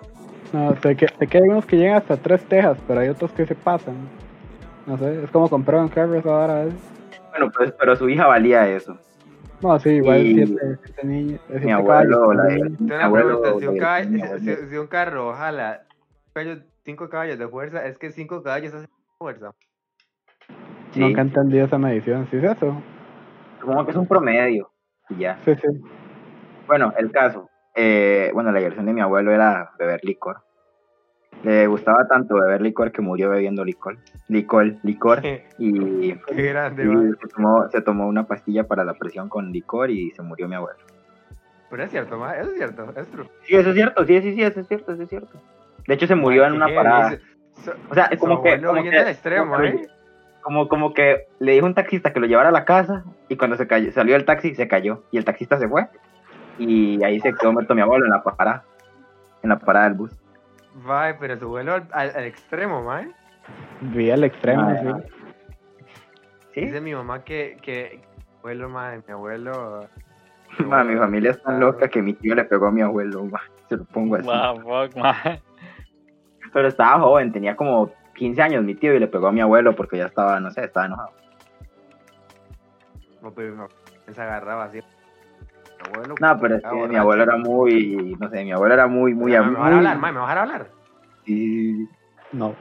No, sé que, sé que hay unos que llegan hasta tres tejas, pero hay otros que se pasan. No sé, es como comprar un carro esa vara. ¿ves? Bueno, pues, pero su hija valía eso. No, sí, igual Y- siete, siete niños. eh, Mi abuelo, una abuelo, pregunta, si un, la de- caballo- mi si- abuelo. si- si un carro jala caballos- cinco caballos de fuerza, es que cinco caballos hacen fuerza. Sí, Nunca he entendido esa medición, ¿sí es eso? como que es un promedio. Y ya. Sí, sí. Bueno, el caso. Eh, bueno, la diversión de mi abuelo era beber licor. Le gustaba tanto beber licor que murió bebiendo licor. Licor, licor. Qué Y, grande, y mae. se, tomó, se tomó una pastilla para la presión con licor y se murió mi abuelo. Pero es cierto, eso es cierto, es true. Sí, eso es cierto, sí, sí, sí, eso es cierto, eso es cierto. De hecho, se murió en una parada. so- O sea, como que. Como que, al extremo, como, ¿eh? como, como que le dijo un taxista que lo llevara a la casa y cuando se cayó, salió del taxi se cayó y el taxista se fue. Y ahí se quedó muerto mi abuelo en la parada. En la parada del bus. Mae, pero su vuelo al, al- al extremo, mae. Vi al extremo, Ah, sí. ¿Sí? Dice mi mamá que, que abuelo, mae, mi abuelo. [laughs] Ma, mi familia es tan loca que mi tío le pegó a mi abuelo, ma. Se lo pongo así. Wow, fuck, man. Pero estaba joven, tenía como 15 años mi tío y le pegó a mi abuelo porque ya estaba, no sé, estaba enojado. No, pero no, él se agarraba así. Abuelo. No, pero es que mi abuelo era muy, no sé, mi abuelo era muy, muy... ¿Me vas a hablar, mae? ¿Me vas a hablar? Sí, No.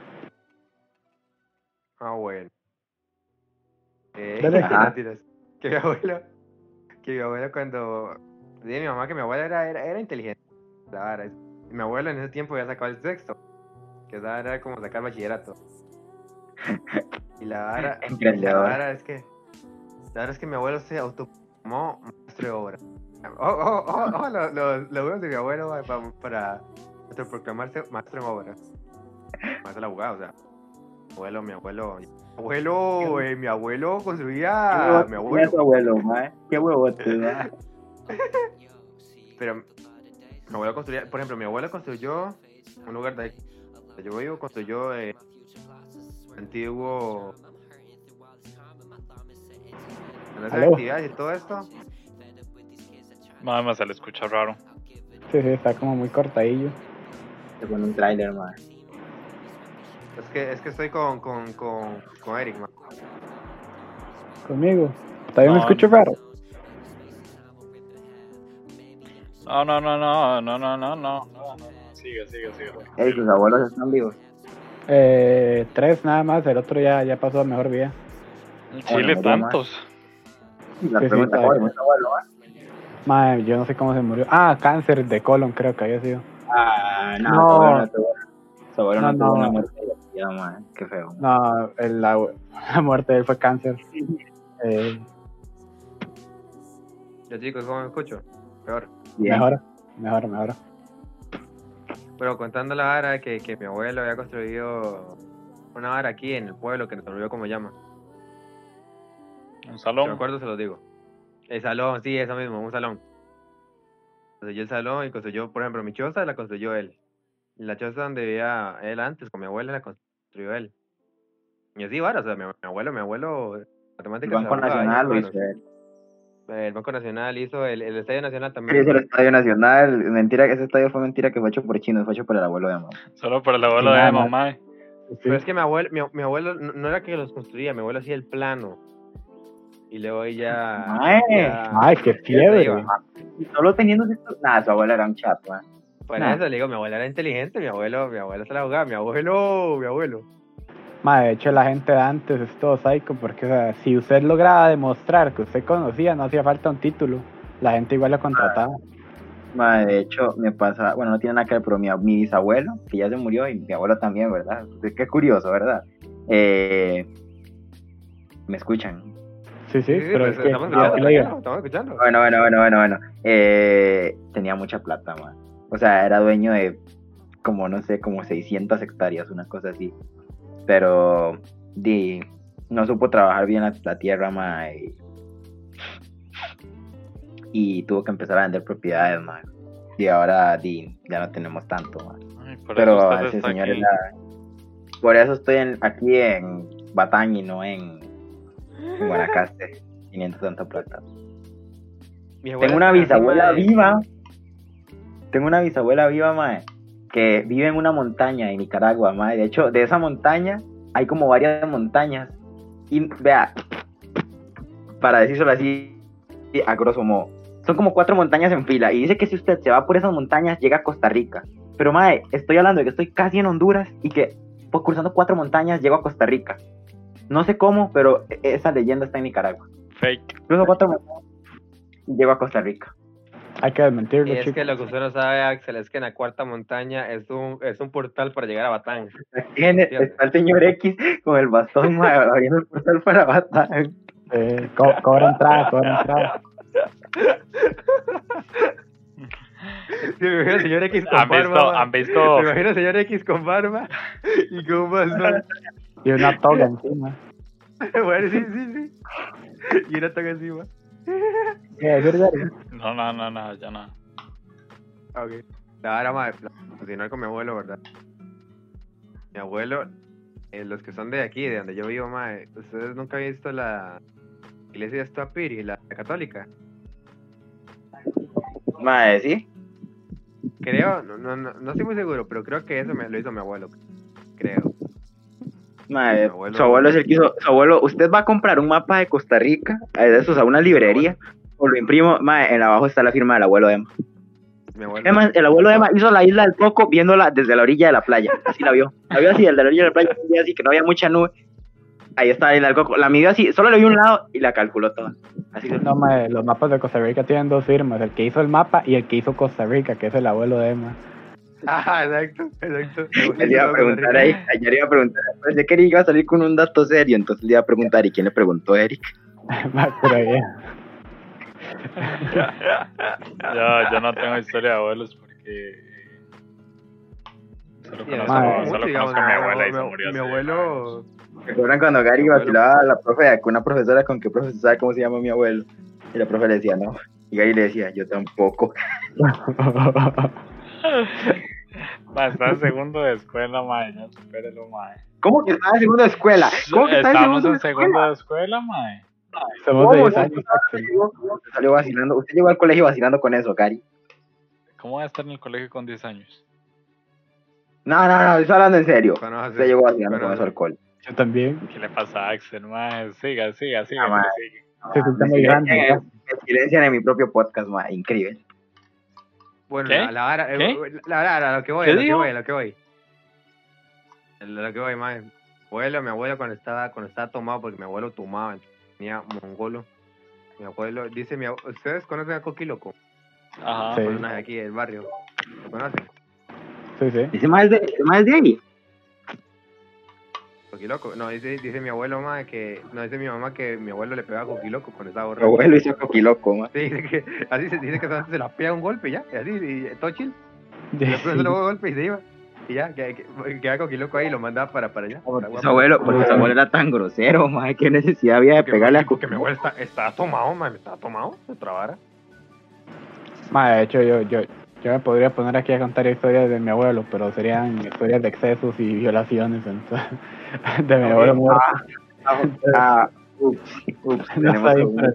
Ah, bueno. Eh, Dale. Ajá. mentiras. Que mi abuelo, que mi abuelo cuando, dice mi mamá que mi abuelo era, era, era inteligente. La vara es- y mi abuelo en ese tiempo ya sacaba el sexto, que era como sacar bachillerato. Y la vara, [laughs] la vara es que, la vara es que mi abuelo se autoproclamó maestro de obra. Oh, oh, oh, oh, los los logros de mi abuelo va, pa- para autoproclamarse maestro en obra. Maestro de abogado, o sea. Abuelo, mi abuelo. Abuelo, eh, mi abuelo construía. Mi abuelo. abuelo, ma. Qué huevote, ma. [laughs] Pero mi abuelo construía. Por ejemplo, mi abuelo construyó un lugar de ahí. Yo vivo, construyó eh, antiguo. Hacen Aló. actividades y todo esto. Nada más se le escucha raro. Sí, sí, está como muy cortadillo. Según un tráiler, man. Es que, es que estoy con, con, con, con Eric, man. ¿Conmigo? ¿Todavía no, me escucho raro? No, no, no, no, no, no, no, no. Sigue, sigue, sigue. Eric, ¿tus abuelos están vivos? Eh, tres nada más, el otro ya, ya pasó a mejor vida. Chile, tantos. La pregunta, ¿cuál abuelo, man? Madre, yo no sé cómo se murió. Ah, cáncer de colon creo que había sido. Ah, no, No. abuelo no tuvo. No, No, tuvo no. una muerte divertida, ma. Qué feo. No, el- la, [laughs] la muerte de él fue cáncer. Eh, Ya chicos, ¿cómo me escucho? Peor. Bien. mejora, mejora, mejora. Pero contando la vara que, que mi abuelo había construido una vara aquí en el pueblo que no se me olvidó cómo llama. Un Si me salón. acuerdo se los digo. El salón, sí, eso mismo, un salón. Construyó el salón y construyó, por ejemplo, mi choza la construyó él. La choza donde vivía él antes, con mi abuela, la construyó él. Y así, vara, o sea, mi, mi abuelo, mi abuelo, El matemáticas. Banco abogado, Nacional lo bueno, hizo él. El Banco Nacional hizo el, el Estadio Nacional también. hizo el Estadio Nacional. Mentira, ese estadio fue mentira que fue hecho por chinos, fue hecho por el abuelo de mamá. Solo por el abuelo Nada de mamá. Sí, Pero es que mi abuelo, mi, mi abuelo no, no era que los construía, mi abuelo hacía el plano. Y luego ella. Ay, ya- Ay, qué fiebre. Y solo teniendo esto. Nada, su abuelo era un chato, ma. Por Nah. eso le digo, mi abuelo era inteligente, mi abuelo, mi abuelo se la jugaba, mi abuelo, mi abuelo. Madre, de hecho la gente de antes es todo psycho porque o sea, si usted lograba demostrar que usted conocía, no hacía falta un título. La gente igual lo contrataba. Ma, de hecho, me pasa, bueno, no tiene nada que ver, pero mi, mi bisabuelo, que ya se murió, y mi abuelo también, ¿verdad? Qué curioso, ¿verdad? Eh, me escuchan. Sí, sí, pero es que estamos no, escuchando, estamos escuchando. Bueno, bueno, bueno, bueno, bueno. Eh, tenía mucha plata, man. O sea, era dueño de como, no sé, como 600 hectáreas, una cosa así. Pero, di, no supo trabajar bien la, la tierra, ma, y, y tuvo que empezar a vender propiedades, man. y ahora di, ya no tenemos tanto. ma. Ay, por eso Pero ese señor aquí. era- Por eso estoy en- aquí en Batán y no en, en Guanacaste, teniendo tanta plata. Tengo una bisabuela de- viva. Tengo una bisabuela viva, mae, que vive en una montaña en Nicaragua, mae. De hecho, de esa montaña hay como varias montañas. Y vea, para decírselo así, a grosso modo, son como cuatro montañas en fila. Y dice que si usted se va por esas montañas, llega a Costa Rica. Pero, mae, estoy hablando de que estoy casi en Honduras y que pues, cruzando cuatro montañas llego a Costa Rica. No sé cómo, pero e- esa leyenda está en Nicaragua. Fake. Cruzo cuatro llego a Costa Rica. Hay que desmentirlo, Y es chicos. que lo que usted no sabe, Axel, es que en la cuarta montaña es un, es un portal para llegar a Batán. En- está el señor X con el bastón abriendo el portal para Batán. Eh, co- cobra entrada, cobra entrada. Sí, me imagino al señor X con ¿Han barba. visto, han visto, Me imagino al señor X con barba y con un bastón. Y una toga encima. [laughs] bueno, sí, sí, sí. Y una toca encima. ¿Qué Gary? no, no, no, no, ya no. Ok. Ahora, madre, continuar con mi abuelo, ¿verdad? Mi abuelo, eh, los que son de aquí, de donde yo vivo, madre, ¿ustedes nunca han visto la iglesia de Stapiri, la católica? Mae, ¿sí? Creo, no, no, no, no estoy muy seguro, pero creo que eso me, lo hizo mi abuelo. Creo. Abuelo- su abuelo es el que hizo. Su abuelo, usted va a comprar un mapa de Costa Rica, eh, de esos a una librería, o lo imprimo, mae, en abajo está la firma del abuelo Emma. Abuelo. Emma, el abuelo Emma hizo la isla del Coco viéndola desde la orilla de la playa. Así la vio. La vio así, desde la orilla de la playa, así que no había mucha nube. Ahí está la isla del Coco. La midió así, solo le vio un lado y la calculó toda. Así se No, los mapas de Costa Rica tienen dos firmas, el que hizo el mapa y el que hizo Costa Rica, que es el abuelo de Emma. Ah, exacto, exacto. Él le iba a preguntar ahí, ayer iba a preguntar, pensé que Eric iba a salir con un dato serio, entonces le iba a preguntar, ¿y quién le preguntó Eric? [laughs] Pero ya. Yo, yo no tengo historia de abuelos porque solo conozco, madre, solo digamos, conozco a mi abuela y se abuelo- murió Mi abuelo. ¿Recuerdan cuando Gary vacilaba a la profe con una profesora con que profe sabe cómo se llama mi abuelo? Y la profe le decía, no. Y Gary le decía, yo tampoco. [laughs] Ma, está en segundo de escuela, mae, supérelo, mae. ¿Cómo que estaba en segundo de escuela? ¿Cómo que estaba en Estamos segundo de en segundo escuela? de escuela, mae. Somos de ¿Cómo? 10 años. Usted salió vacilando. Usted llegó al colegio vacilando con eso, Gary. ¿Cómo va a estar en el colegio con 10 años? No, no, no, estoy hablando en serio. Usted llegó vacilando con eso alcohol. Yo también. ¿Qué le pasa a Axel, mae? Siga, siga, siga, Ah, mae. sigue. Se siente muy grande. Me silencian en mi propio podcast, ma. Increíble. Bueno, ¿Qué? la, vara, eh, la vara, lo que voy, ¿Qué a lo que dijo? voy, a lo que voy. A lo que voy, madre. Abuelo, mi abuelo cuando estaba, cuando estaba tomado, porque mi abuelo tomaba, tenía mongolo. Mi abuelo, dice mi abuelo, ¿ustedes conocen a Coqui Loco? Ajá. Sí. Aquí del barrio. ¿Lo conocen? Sí, sí. Ese más de, es de ahí. Coqui Loco. No, dice, dice mi abuelo, madre, que, no, dice mi mamá que mi abuelo le pegaba a Coqui Loco cuando estaba Mi borracho. abuelo hizo coquiloco, ma. Sí, dice que, así se dice que se la pega un golpe y ya, y así, y, todo chill. Después [laughs] se un golpe y se iba. Y ya, que, que, quedaba Coqui Loco ahí y lo mandaba para, para allá. para Su abuelo, porque su abuelo era tan grosero, ma. ¿Qué necesidad había de Porque- pegarle a porque mi abuelo está, estaba tomado, man, estaba tomado, se trabara. Mae, de hecho, yo, yo, yo me podría poner aquí a contar historias de mi abuelo, pero serían historias de excesos y violaciones. Entonces, [laughs] de mi abuelo muerto. Ah, ah, ups, ups, [laughs] tenemos, algún,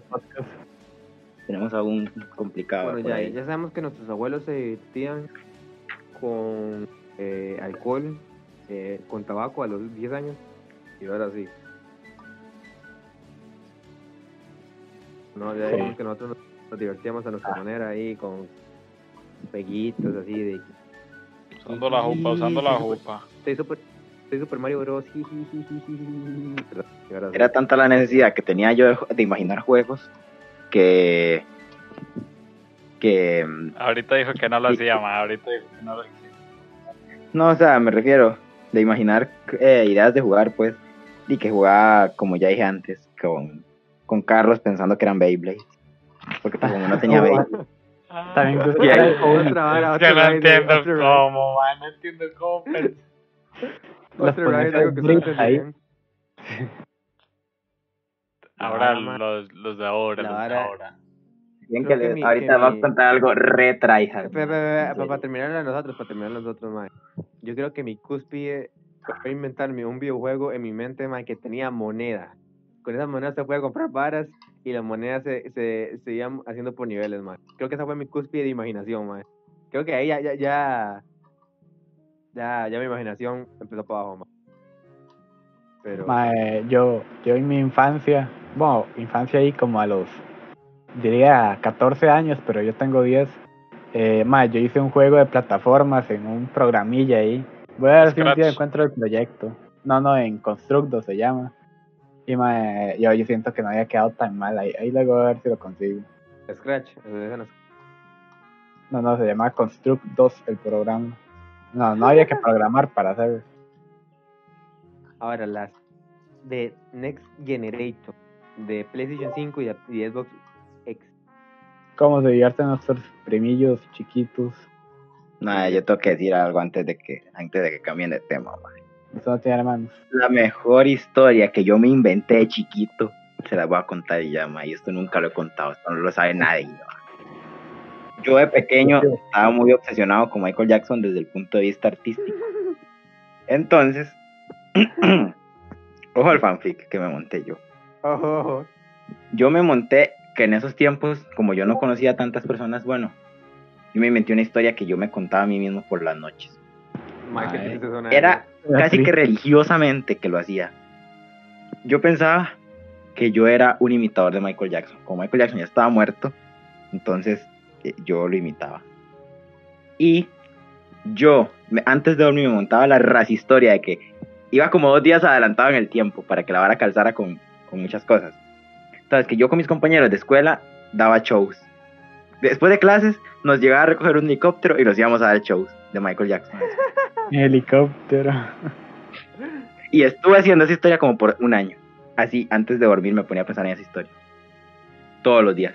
tenemos algún complicado. Bueno, ya, ya sabemos que nuestros abuelos se divertían con eh, alcohol, eh, con tabaco a los 10 años. Y ahora sí. No, ya Sí. dijimos que nosotros nos, nos divertíamos a nuestra manera ahí con peguitos así de... Usando la jupa, usando la jupa. Soy super, soy super Mario Bros. Era tanta la necesidad que tenía yo de, de imaginar juegos que. que. mm, Ahorita dijo que no lo hacía, mae. Ahorita dijo que no lo hacía. No, o sea, me refiero de imaginar eh, ideas de jugar, pues. Y que jugaba, como ya dije antes, con, con carros pensando que eran Beyblade. Porque pues, como no tenía Oh, Beyblade. También Y ahí- Otra vara, que otro no entiendo cómo, mae. No entiendo cómo Otro ride, algo que bien. [laughs] Ahora Ah, los, los de ahora, los de ahora. Bien que que le- mi- ahorita que va a contar algo re tryhard. Espera, Sí. para terminar a nosotros, para terminar a nosotros, mae. Yo creo que mi cúspide fue inventarme un videojuego en mi mente, mae, que tenía moneda. Con esas monedas se puede comprar varas y las monedas se, se, se iban haciendo por niveles, mae. Creo que esa fue mi cúspide de imaginación, mae. Creo que ahí ya, ya, ya, ya, ya mi imaginación empezó para abajo, mae. Pero, Mae, yo, yo en mi infancia, bueno, infancia ahí como a los, diría 14 años, pero yo tengo 10. Eh, mae, yo hice un juego de plataformas en un programilla ahí. Voy a ver si un día Scratch. encuentro el proyecto. No, no, en Constructo se llama. Y mae, yo, yo siento que no había quedado tan mal ahí. Ahí luego voy a ver si lo consigo. Scratch, no es- No, no, se llama Construct 2 el programa. No, no había que programar para hacerlo. Ahora, las de Next Generator, de PlayStation 5 y de- y Xbox X. Cómo se divierten nuestros primillos chiquitos. Nada, yo tengo que decir algo antes de que, antes de que cambien de tema. ma. Eso no tiene hermanos. La mejor historia que yo me inventé de chiquito, se la voy a contar y ya, ma, y esto nunca lo he contado, esto no lo sabe nadie. Yo de pequeño estaba muy obsesionado con Michael Jackson desde el punto de vista artístico. Entonces, [clears throat] ojo al fanfic que me monté yo. Ojo, ojo. Yo me monté que en esos tiempos, como yo no conocía a tantas personas, bueno, yo me inventé una historia que yo me contaba a mí mismo por las noches. Suena Era. Casi que religiosamente que lo hacía. Yo pensaba que yo era un imitador de Michael Jackson. Como Michael Jackson ya estaba muerto, entonces eh, yo lo imitaba. Y yo, antes de dormir, me montaba la ras historia de que iba como dos días adelantado en el tiempo para que la vara calzara con, con muchas cosas. Entonces, que yo con mis compañeros de escuela daba shows. Después de clases, nos llegaba a recoger un helicóptero y nos íbamos a dar shows de Michael Jackson. Helicóptero. Y estuve haciendo esa historia como por un año. Así, antes de dormir me ponía a pensar en esa historia. Todos los días.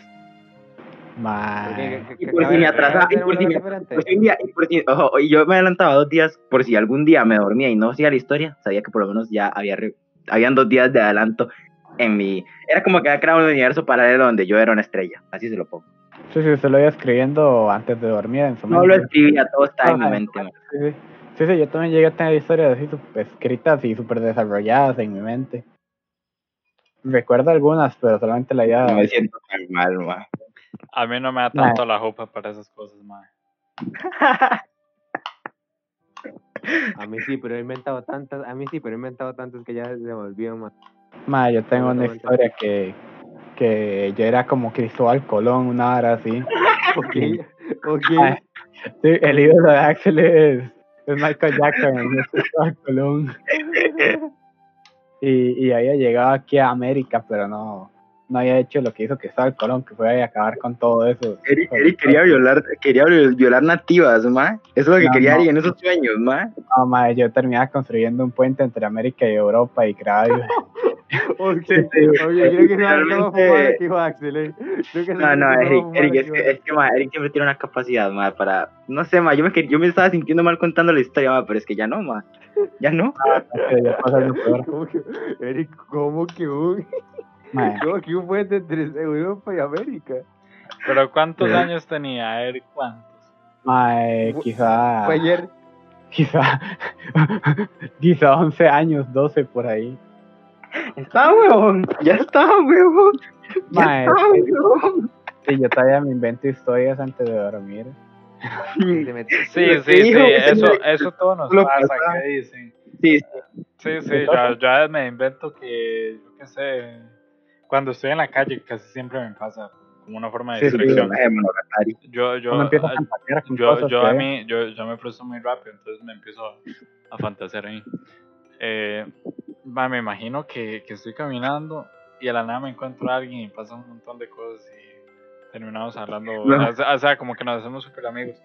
Y por si me atrasaba, y por si me- Por si un día, y por si- ojo, y yo me adelantaba dos días por si algún día me dormía y no hacía la historia, sabía que por lo menos ya había re- habían dos días de adelanto en mi... Era como que había creado un universo paralelo donde yo era una estrella, así se lo pongo. Sí, sí, usted lo iba escribiendo antes de dormir en su No mente. lo escribía, todo estaba en mi Ajá. mente. man. Sí, sí. Sí, sí, yo también llegué a tener historias así escritas y súper desarrolladas en mi mente. Recuerdo algunas, pero solamente la idea No me siento tan mal, man. A mí no me da tanto la jupa para esas cosas, mae. [laughs] A mí sí, pero he inventado tantas, a mí sí, pero he inventado tantas que ya se me olvidó más. Ma, yo tengo una historia que, que yo era como Cristóbal Colón, una hora así. [laughs] Ok, ok. Sí, el ídolo de Axel es, es Michael Jackson, es Cristóbal Colón. Y, y había llegado aquí a América, pero no, no había hecho lo que hizo Cristóbal Colón, que fue acabar con todo eso. Eric, Eric quería violar, quería violar nativas, man. Eso es lo que No, quería no. Eric en esos sueños, man. No, ma, yo terminaba construyendo un puente entre América y Europa y creaba oye, [laughs] [laughs] creo que a realmente- que Axel, eh. Creo que No, no, a Eric, Eric, es que que, es que ma, Eric siempre tiene una capacidad, ma, para, no sé, ma, yo me, yo me estaba sintiendo mal contando la historia, ma, pero es que ya no, ma, ya no. que ya algo peor. [laughs] ¿Cómo que, Eric, ¿cómo que un, Cómo que un puente entre Europa y América? Pero ¿cuántos Sí. años tenía, Eric? ¿Cuántos? ma, eh, quizá, Fue ayer. quizá, [laughs] quizá 11 años, 12 por ahí. Está, huevón, ya está, huevón, ya Ma, está, es que- huevón. Sí, yo todavía me invento historias antes de dormir. Sí, sí, sí, eso, eso todo nos lo pasa. ¿qué dicen? Sí, sí, Sí, sí, yo, yo a veces me invento que, yo qué sé, cuando estoy en la calle casi siempre me pasa como una forma de Sí, sí, distracción. de Monogatari. Yo, yo, a ah, yo, yo a mí, yo, yo me frustro muy rápido, entonces me empiezo a, a fantasear ahí. Eh, ma, me imagino que, que estoy caminando y a la nada me encuentro a alguien y pasa un montón de cosas y terminamos hablando, [laughs] No. o sea, como que nos hacemos súper amigos.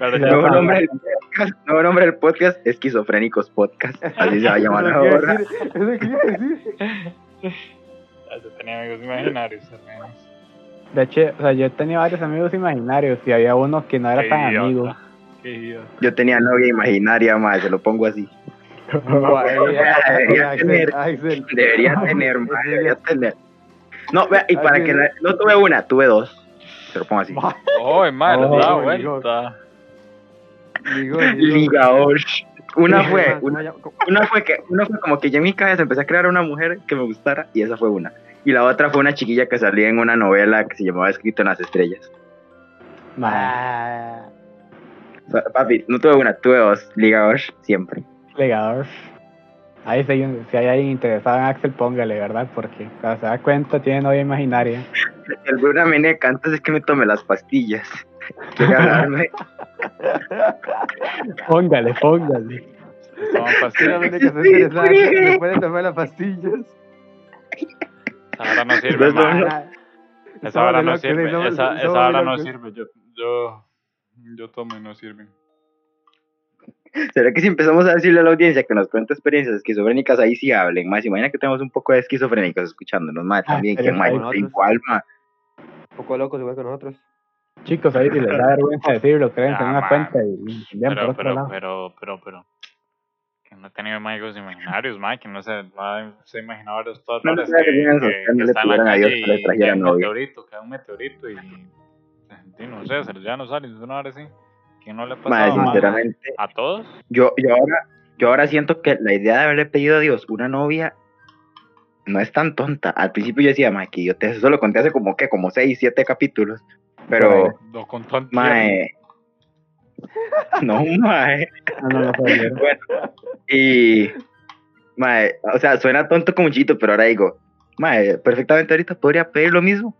Pero Sí, Nuevo nombre del podcast, nuevo nombre del podcast, Esquizofrénicos Podcast, así se va a llamar [laughs] Eso ahora. decir, Eso quería decir. Yo tenía amigos imaginarios al menos. De hecho, o sea, yo tenía varios amigos imaginarios y había uno que no era Qué tan idiota, amigo. Qué idiota. Yo tenía novia imaginaria, ma, se lo pongo así. [laughs] Debería [laughs] tener. Debería [laughs] tener, ma, debería tener. No, vea, y para que no, no tuve una, tuve dos. Se lo pongo así. ¡Oh, da ligó. Ligador. Una fue, ¿Cómo una, fue que, una fue como que yo en mi cabeza empecé a crear una mujer que me gustara y esa fue una. Y la otra fue una chiquilla que salía en una novela que se llamaba Escrito en las Estrellas. Ah, papi, no tuve una, tuve dos. Ligador, siempre. legador. Ahí si, hay- si hay alguien interesado en Axel, póngale, ¿verdad? Porque cuando se da cuenta tiene novia imaginaria. Si alguna me de cantas es que me tome las pastillas. Quiere hablarme. [laughs] Póngale, póngale. La pastillas. única que interesada me pueden tomar las pastillas. Esa hora no sirve, no- Ah, Esa somos hora de no sirve. Esa, esa de hora no sirve. Yo, yo, yo tomo y no sirven. ¿Será que si empezamos a decirle a la audiencia que nos cuenta experiencias esquizofrénicas, ahí sí hablen? Más, imagina que tenemos un poco de esquizofrénicos escuchándonos, más también. Ah, que pero más, igual, ma. Un poco locos igual que nosotros. Chicos, ahí si les da vergüenza [laughs] decirlo, creen en Ah, una cuenta y y vean por Pero, otro pero, lado. pero, pero, pero. Que no he tenido amigos imaginarios, mae. Que no se, no se imaginaba varias todas sé, que, que pienso, que, que que no le está en la calle Dios que le y un meteorito, cae un meteorito y. no sé, se les ya no sale. Una hora así. ¿Quién no le ha pasado? mae? sinceramente, ¿A todos? yo, yo, ahora, yo ahora siento que la idea de haberle pedido a Dios una novia no es tan tonta. Al principio yo decía, ma, que yo te, eso lo conté hace como que, como 6, 7 capítulos. Pero, No tanto. mae. [laughs] No, mae. No, no, no ver. [laughs] Bueno, y. Mae, o sea, suena tonto como chito, pero ahora digo, mae, perfectamente ahorita podría pedir lo mismo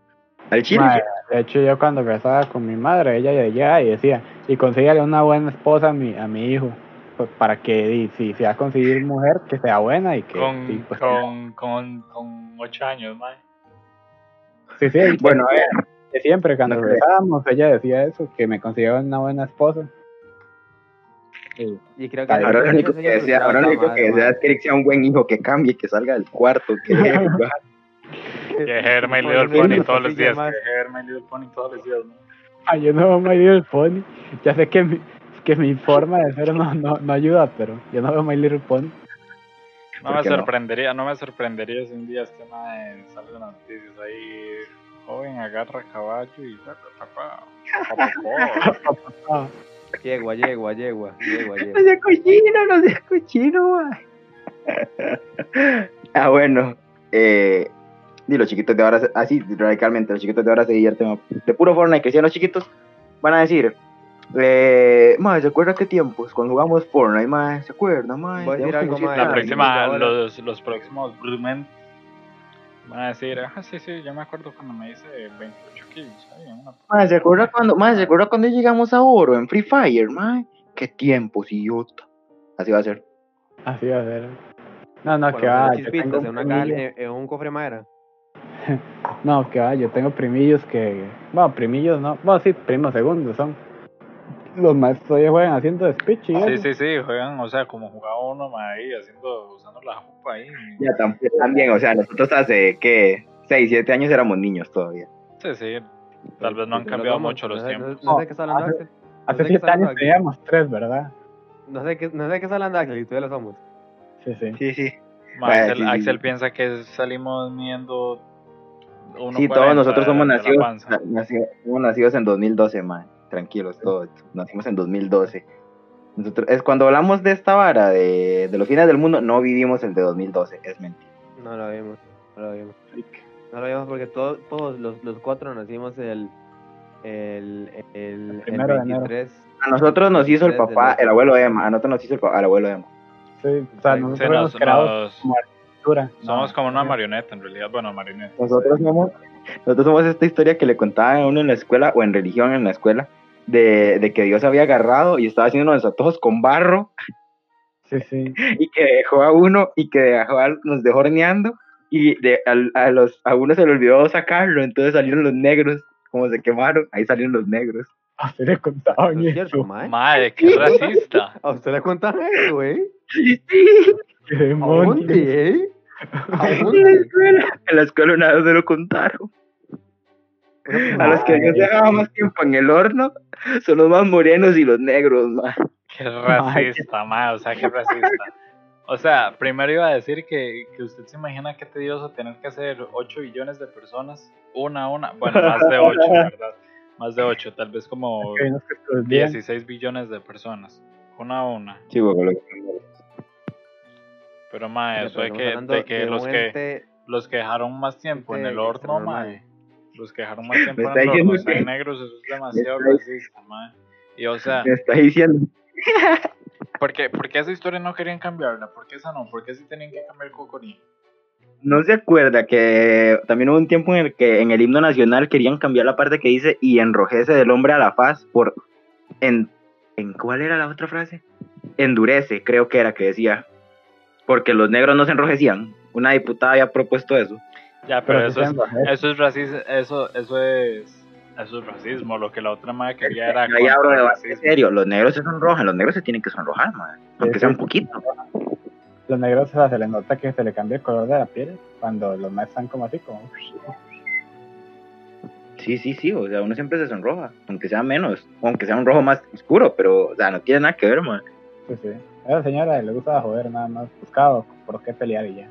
al chile. Mae, de hecho, yo cuando rezaba con mi madre, ella llegaba y decía, y consígale una buena esposa a mi, a mi hijo, pues, para que y, si se va a conseguir mujer, que sea buena y que... Con, sí, pues, con, con, con 8 años, mae. sí, sí, Bueno, a ver, que siempre cuando no ella decía eso, que me consiguiera una buena esposa. Y, Y creo que ahora lo único que desea, ahora lo único que madre, desea es que sea un buen hijo, que cambie, que salga del cuarto, que. [laughs] [laughs] [laughs] Que dejar My Little Pony todos los días. Que dejar My Little Pony todos los días, mae. ah, yo no veo My Little Pony, ya sé que mi, que mi forma de ser no, no, no ayuda, pero yo no veo My Little Pony. No ¿Por me no? sorprendería, no me sorprendería si un día este mae sale las noticias ahí. Joven agarra caballo y. Yegua, yegua, yegua, yegua, No sea cochino, no sea cochino, mae. [laughs] ah, bueno, eh. Y los chiquitos de ahora, se- así radicalmente, los chiquitos de ahora se divierten de puro Fortnite. Que decían los chiquitos, van a decir, eh, mae, ¿se acuerda qué tiempos? Cuando jugamos Fortnite, mae, ¿se acuerda, mae? Voy a decir Teníamos algo, como mae. siete La Ah, años". próxima, ahora- los, los próximos Brewmen van a decir, ah, sí, sí, yo me acuerdo cuando me hice 28 kills. una- Mae, ¿se acuerda cuando, mae, ¿se acuerda cuando llegamos a oro en Free Fire, mae? Qué tiempos, idiota. Así va a ser. así va a ser. No, no, Por que va, yo chispitas tengo en, una en, en un cofre de madera. [laughs] No, que va, yo tengo primillos que. Bueno, primillos no. Bueno, sí, primos segundos son. Los maestros todavía juegan haciendo speech y Sí, eso. sí, sí, juegan, o sea, como jugaba uno mae, ahí, haciendo, usando la jupa ahí. Ya tam- también, o sea, nosotros hace, ¿qué? 6, 7 años éramos niños todavía. Sí, sí, tal vez no han cambiado mucho los no tiempos. No, sé qué está hablando hace- Axel. Hace sé qué siete está hablando años teníamos tres, ¿verdad? No sé qué, no sé qué está hablando Axel y todavía lo somos. Sí, sí. Sí, sí. Ma, Vaya, Axel, sí, sí, Axel sí. piensa que salimos midiendo. Sí, 1.40 todos nosotros somos nacidos, somos nacidos en 2012, man. Tranquilos todos. Nacimos en 2012. Nosotros, es cuando hablamos de esta vara de, de los fines del mundo, no vivimos el de 2012, es mentira. No lo vimos, no lo vimos. No lo vimos porque todos, todos los, los cuatro nacimos el, el, el, el primero de enero. 23. A nosotros nos hizo el papá, el abuelo Emma. A nosotros nos hizo el, el abuelo Emma. Sí, o sea, Sí, nosotros nos- nos- arquitectura. somos No, como una marioneta, en realidad. Bueno, marioneta. Nosotros somos, nosotros somos esta historia que le contaban a uno en la escuela o en religión en la escuela. De, de que Dios había agarrado y estaba haciendo unos antojos con barro Sí, sí. [laughs] y que dejó a uno y que dejó a- nos dejó horneando y de, al- a, los, a uno se le olvidó sacarlo, entonces salieron los negros, como se quemaron, ahí salieron los negros. Así le contaban ¿No es cierto, eso. Madre, qué racista. ¿A usted le contaron eso, güey? [laughs] Qué ¿A demonios. dónde, eh? ¿A En la escuela, en la escuela una vez se lo contaron. A los que Dios dejaba más tiempo en el horno son los más morenos y los negros, man. Qué racista, madre. O sea, qué racista. O sea, primero iba a decir que, que usted se imagina qué tedioso tener que hacer 8 billones de personas, una a una. Bueno, más de 8, [laughs] ¿verdad? Más de 8, tal vez como Que hay unos que se olvidan. 16 billones de personas. Una a una. Sí, güey, Pero mae, eso estamos que, de que de los que los que dejaron más tiempo en el horno, mae. Los que dejaron más tiempo en el horno que- negros, eso es demasiado racista, mae. Y o sea, Me está diciendo. [laughs] ¿por qué, por qué esa historia no querían cambiarla? ¿Por qué esa no? ¿Por qué sí tenían que cambiar Cocorí? ¿No se acuerda que también hubo un tiempo en el que en el himno nacional querían cambiar la parte que dice y enrojece del hombre a la faz por en, en ¿cuál era la otra frase? Endurece, creo que era que decía. Porque los negros no se enrojecían. Una diputada había propuesto eso. Ya, pero, Pero eso es, eso es racismo, eso, eso es, eso es racismo. Lo que la otra madre quería era No debate racismo. serio. Los negros se sonrojan, los negros se tienen que sonrojar, madre. Aunque Sí, sea un poquito. Los negros o sea, se les nota que se le cambia el color de la piel cuando los más están como así, como. Sí, sí, sí. O sea, uno siempre se sonroja. Aunque sea menos. o Aunque sea un rojo más oscuro. Pero, o sea, no tiene nada que ver, madre. Pues sí. A esa señora le gusta joder nada más. Buscado por qué pelear y ya.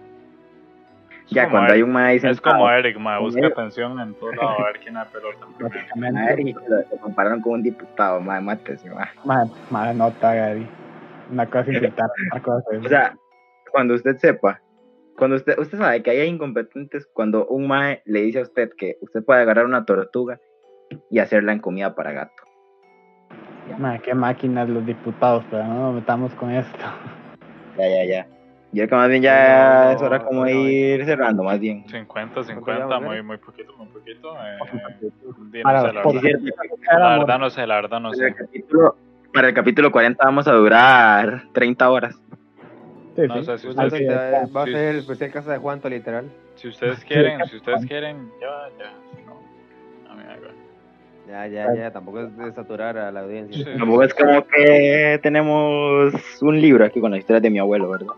Ya cuando Eric. hay un maíz Es como Eric, ma, busca atención en todo lado a ver quién da pelota [laughs] primero. Básicamente. lo, lo compararon con un diputado, madre, mátese, madre. Más, más nota, Gary. Una cosa es insultar, otra cosa. O sea, cuando usted sepa, cuando usted, usted sabe que hay incompetentes, cuando un mae le dice a usted que usted puede agarrar una tortuga y hacerla en comida para gato. Ma, qué máquinas los diputados, pero no nos metamos con esto. Ya, ya, ya. Yo creo que más bien ya No, es hora como no, ir cerrando, más bien. 50, 50, llevamos, muy, muy poquito, muy poquito. Eh, Para no sé, la cierto. La verdad no sé, la verdad no Para el, sé. capítulo, para el capítulo 40 vamos a durar 30 horas. Sí, No sí. sé si Pues ustedes, es. va a Sí. ser el especial casa de Juanto, literal. si ustedes quieren, si ustedes quieren, ya, ya. Ya, ya, ya. Tampoco es de saturar a la audiencia. Sí. Tampoco es como que tenemos un libro aquí con la historia de mi abuelo, ¿verdad?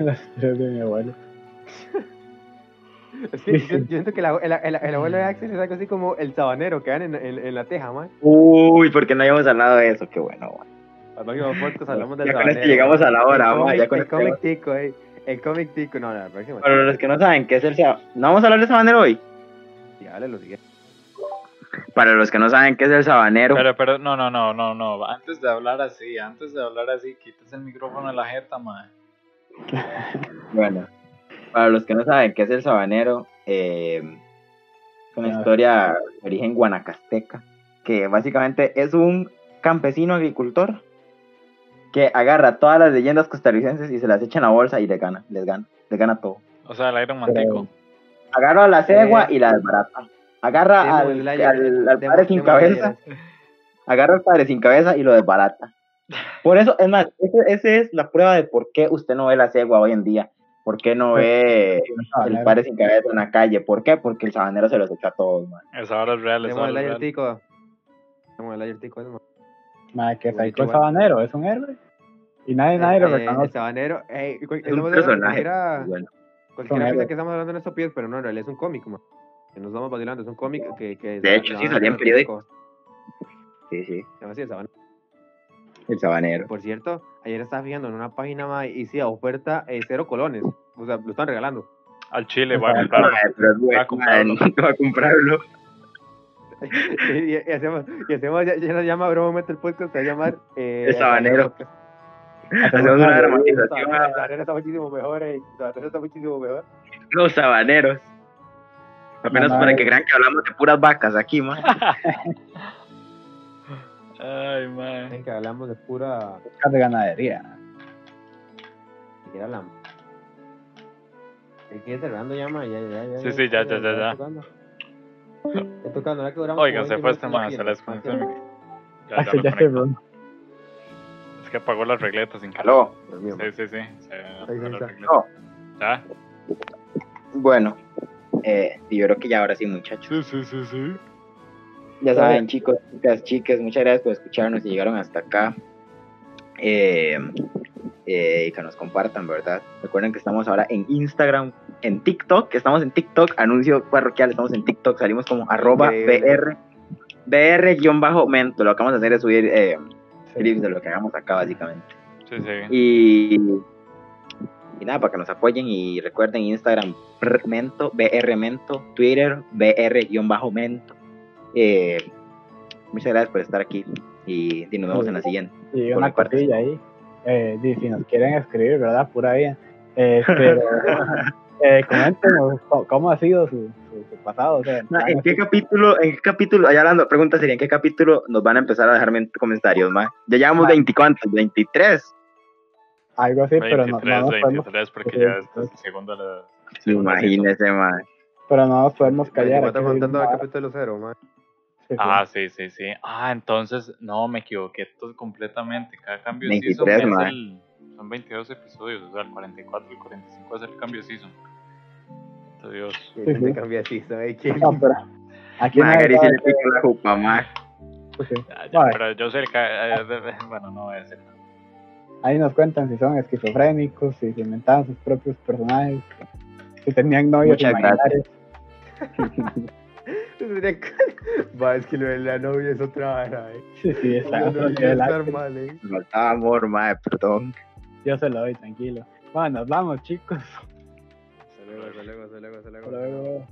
Las historias de mi abuelo. [laughs] [laughs] Es que yo, yo siento que el, el, el- el abuelo de Axel es algo así como el sabanero que dan en, en, en la teja, man. Uy, porque no habíamos hablado de eso, qué bueno. man. Hablamos del Ya con llegamos a la hora, el ma, cómic, ya con el esto cómic tico, eh. El cómic tico, no, no, la próxima. Para los que no saben qué es el sabanero, no vamos a hablar de sabanero hoy. Ya, dale lo siguiente. Para los que no saben qué es el sabanero, Pero, pero, no, no, no, no, no. Antes de hablar así, antes de hablar así, quites el micrófono de la jeta, man. [laughs] bueno, para los que no saben qué es el sabanero, eh, es una Ah. historia de origen guanacasteca, que básicamente es un campesino agricultor que agarra todas las leyendas costarricenses y se las echa en la bolsa y les gana, les gana, les gana todo. O sea, el Iron Mantico. Agarra a la cegua Eh, y la desbarata. Agarra Demo al, al- al demo- padre sin demo cabeza. agarra al padre sin cabeza y lo desbarata. [laughs] Por eso, es más, esa ese es la prueba de por qué usted no ve la cegua hoy en día. ¿Por qué no ve el padre sin cabeza en la calle? ¿Por qué? Porque el sabanero se los echa a todos, man. Esa hora es real, el hora es real. tico. Demo el layer tico, es, man. Ma, que Psycho es sabanero, es un héroe. Y nadie, nadie lo Eh, el reconoce. sabanero, eh, cual- Es un personaje. Cualquiera, Bueno, cualquiera Son piensa que estamos hablando de estos pies, pero no, en realidad es un cómic, man. Que nos estamos vacilando, es un cómic que... que De hecho, sí, salía en periódico. sí, sí, Se llama así, el sabanero. el sabanero. Por cierto, ayer estaba fijando en una página más y sí, a oferta eh, cero colones. O sea, lo están regalando. Al chile, voy a comprarlo. Va a comprarlo. va a comprarlo. y, hacemos, y hacemos ya, ya nos llama bromamente el podcast, se va a llamar... Eh, El Sabanero. Hacemos una dramatización. El Sabanero está muchísimo mejor, eh. El Sabanero está muchísimo mejor. Los sabaneros. Apenas para que crean que hablamos de puras vacas aquí, man. Ay, man. En que hablamos de pura... De ganadería. siquiera la... El que cerrando llama, ya, ya, ya. Sí, sí, ya, ya, ya, ya. tocando. Ya tocando, ¿no? Que duramos Oigan, se 20 fue este man, se aquí, le desconectó el más micro. Ya, Ah, ya ya bro. Es que apagó las regletas sin mío, Sí, sí, sí. Se las está. regletas. ¿Ya? Bueno, eh, y yo creo que ya ahora sí, muchachos. Sí, sí, sí, sí. Ya saben, chicos, chicas, chicas, muchas gracias por escucharnos y llegaron hasta acá. Eh, eh, y que nos compartan, ¿verdad? Recuerden que estamos ahora en Instagram, en TikTok, que estamos en TikTok, anuncio parroquial, estamos en TikTok, salimos como arroba. BR, BR-mento. Lo que vamos a hacer es subir eh, Sí. clips de lo que hagamos acá, básicamente. Sí, sí. Y, y nada, para que nos apoyen y recuerden Instagram Mento, BR Mento, Twitter BR-Mento. Eh, muchas gracias por estar aquí y, y nos vemos en la siguiente. Y una cosilla ahí. Eh, di, si nos quieren escribir, ¿verdad? Pura vida. Eh, pero, [laughs] eh, coméntenos co- cómo ha sido su, su, su pasado. O sea, Ma, ¿En qué capítulo, en qué capítulo, allá hablando, pregunta sería, ¿en qué capítulo nos van a empezar a dejar men- comentarios, ma? Ya llevamos. 20 cuántos, 23. Algo así, pero no, 23, no nos podemos, 23, porque sí, ya este es sí. el segundo la. segunda Imagínese, ma. pero no nos podemos callar. ¿Cuánto aquí contando el capítulo cero, man? sí, sí. Ah, sí, sí, sí. Ah, entonces, no, me equivoqué completamente. Cada cambio de 23, season es mae. el, son 22 episodios, o sea, el 44 y el 45 es el cambio de season. Santo Dios. Sí, se sí. cambia así, ¿sabes quién? No, pero aquí Ma, nadie Gary sabe le pico la jupa, ma. que- sí. Ya, ya, pero yo sé que. eh, bueno, no voy a decir nada. Ahí nos cuentan si son esquizofrénicos, si se inventaban sus propios personajes, si tenían novios imaginarios. [laughs] Va, es que lo de la novia es otra vara, eh. Sí, sí, está No, otro no, nivel estar mal, eh. Faltaba amor, ma, perdón. Yo se lo doy, tranquilo. Bueno, nos vamos, chicos. Hasta luego, hasta luego, hasta luego, hasta luego. Hasta luego.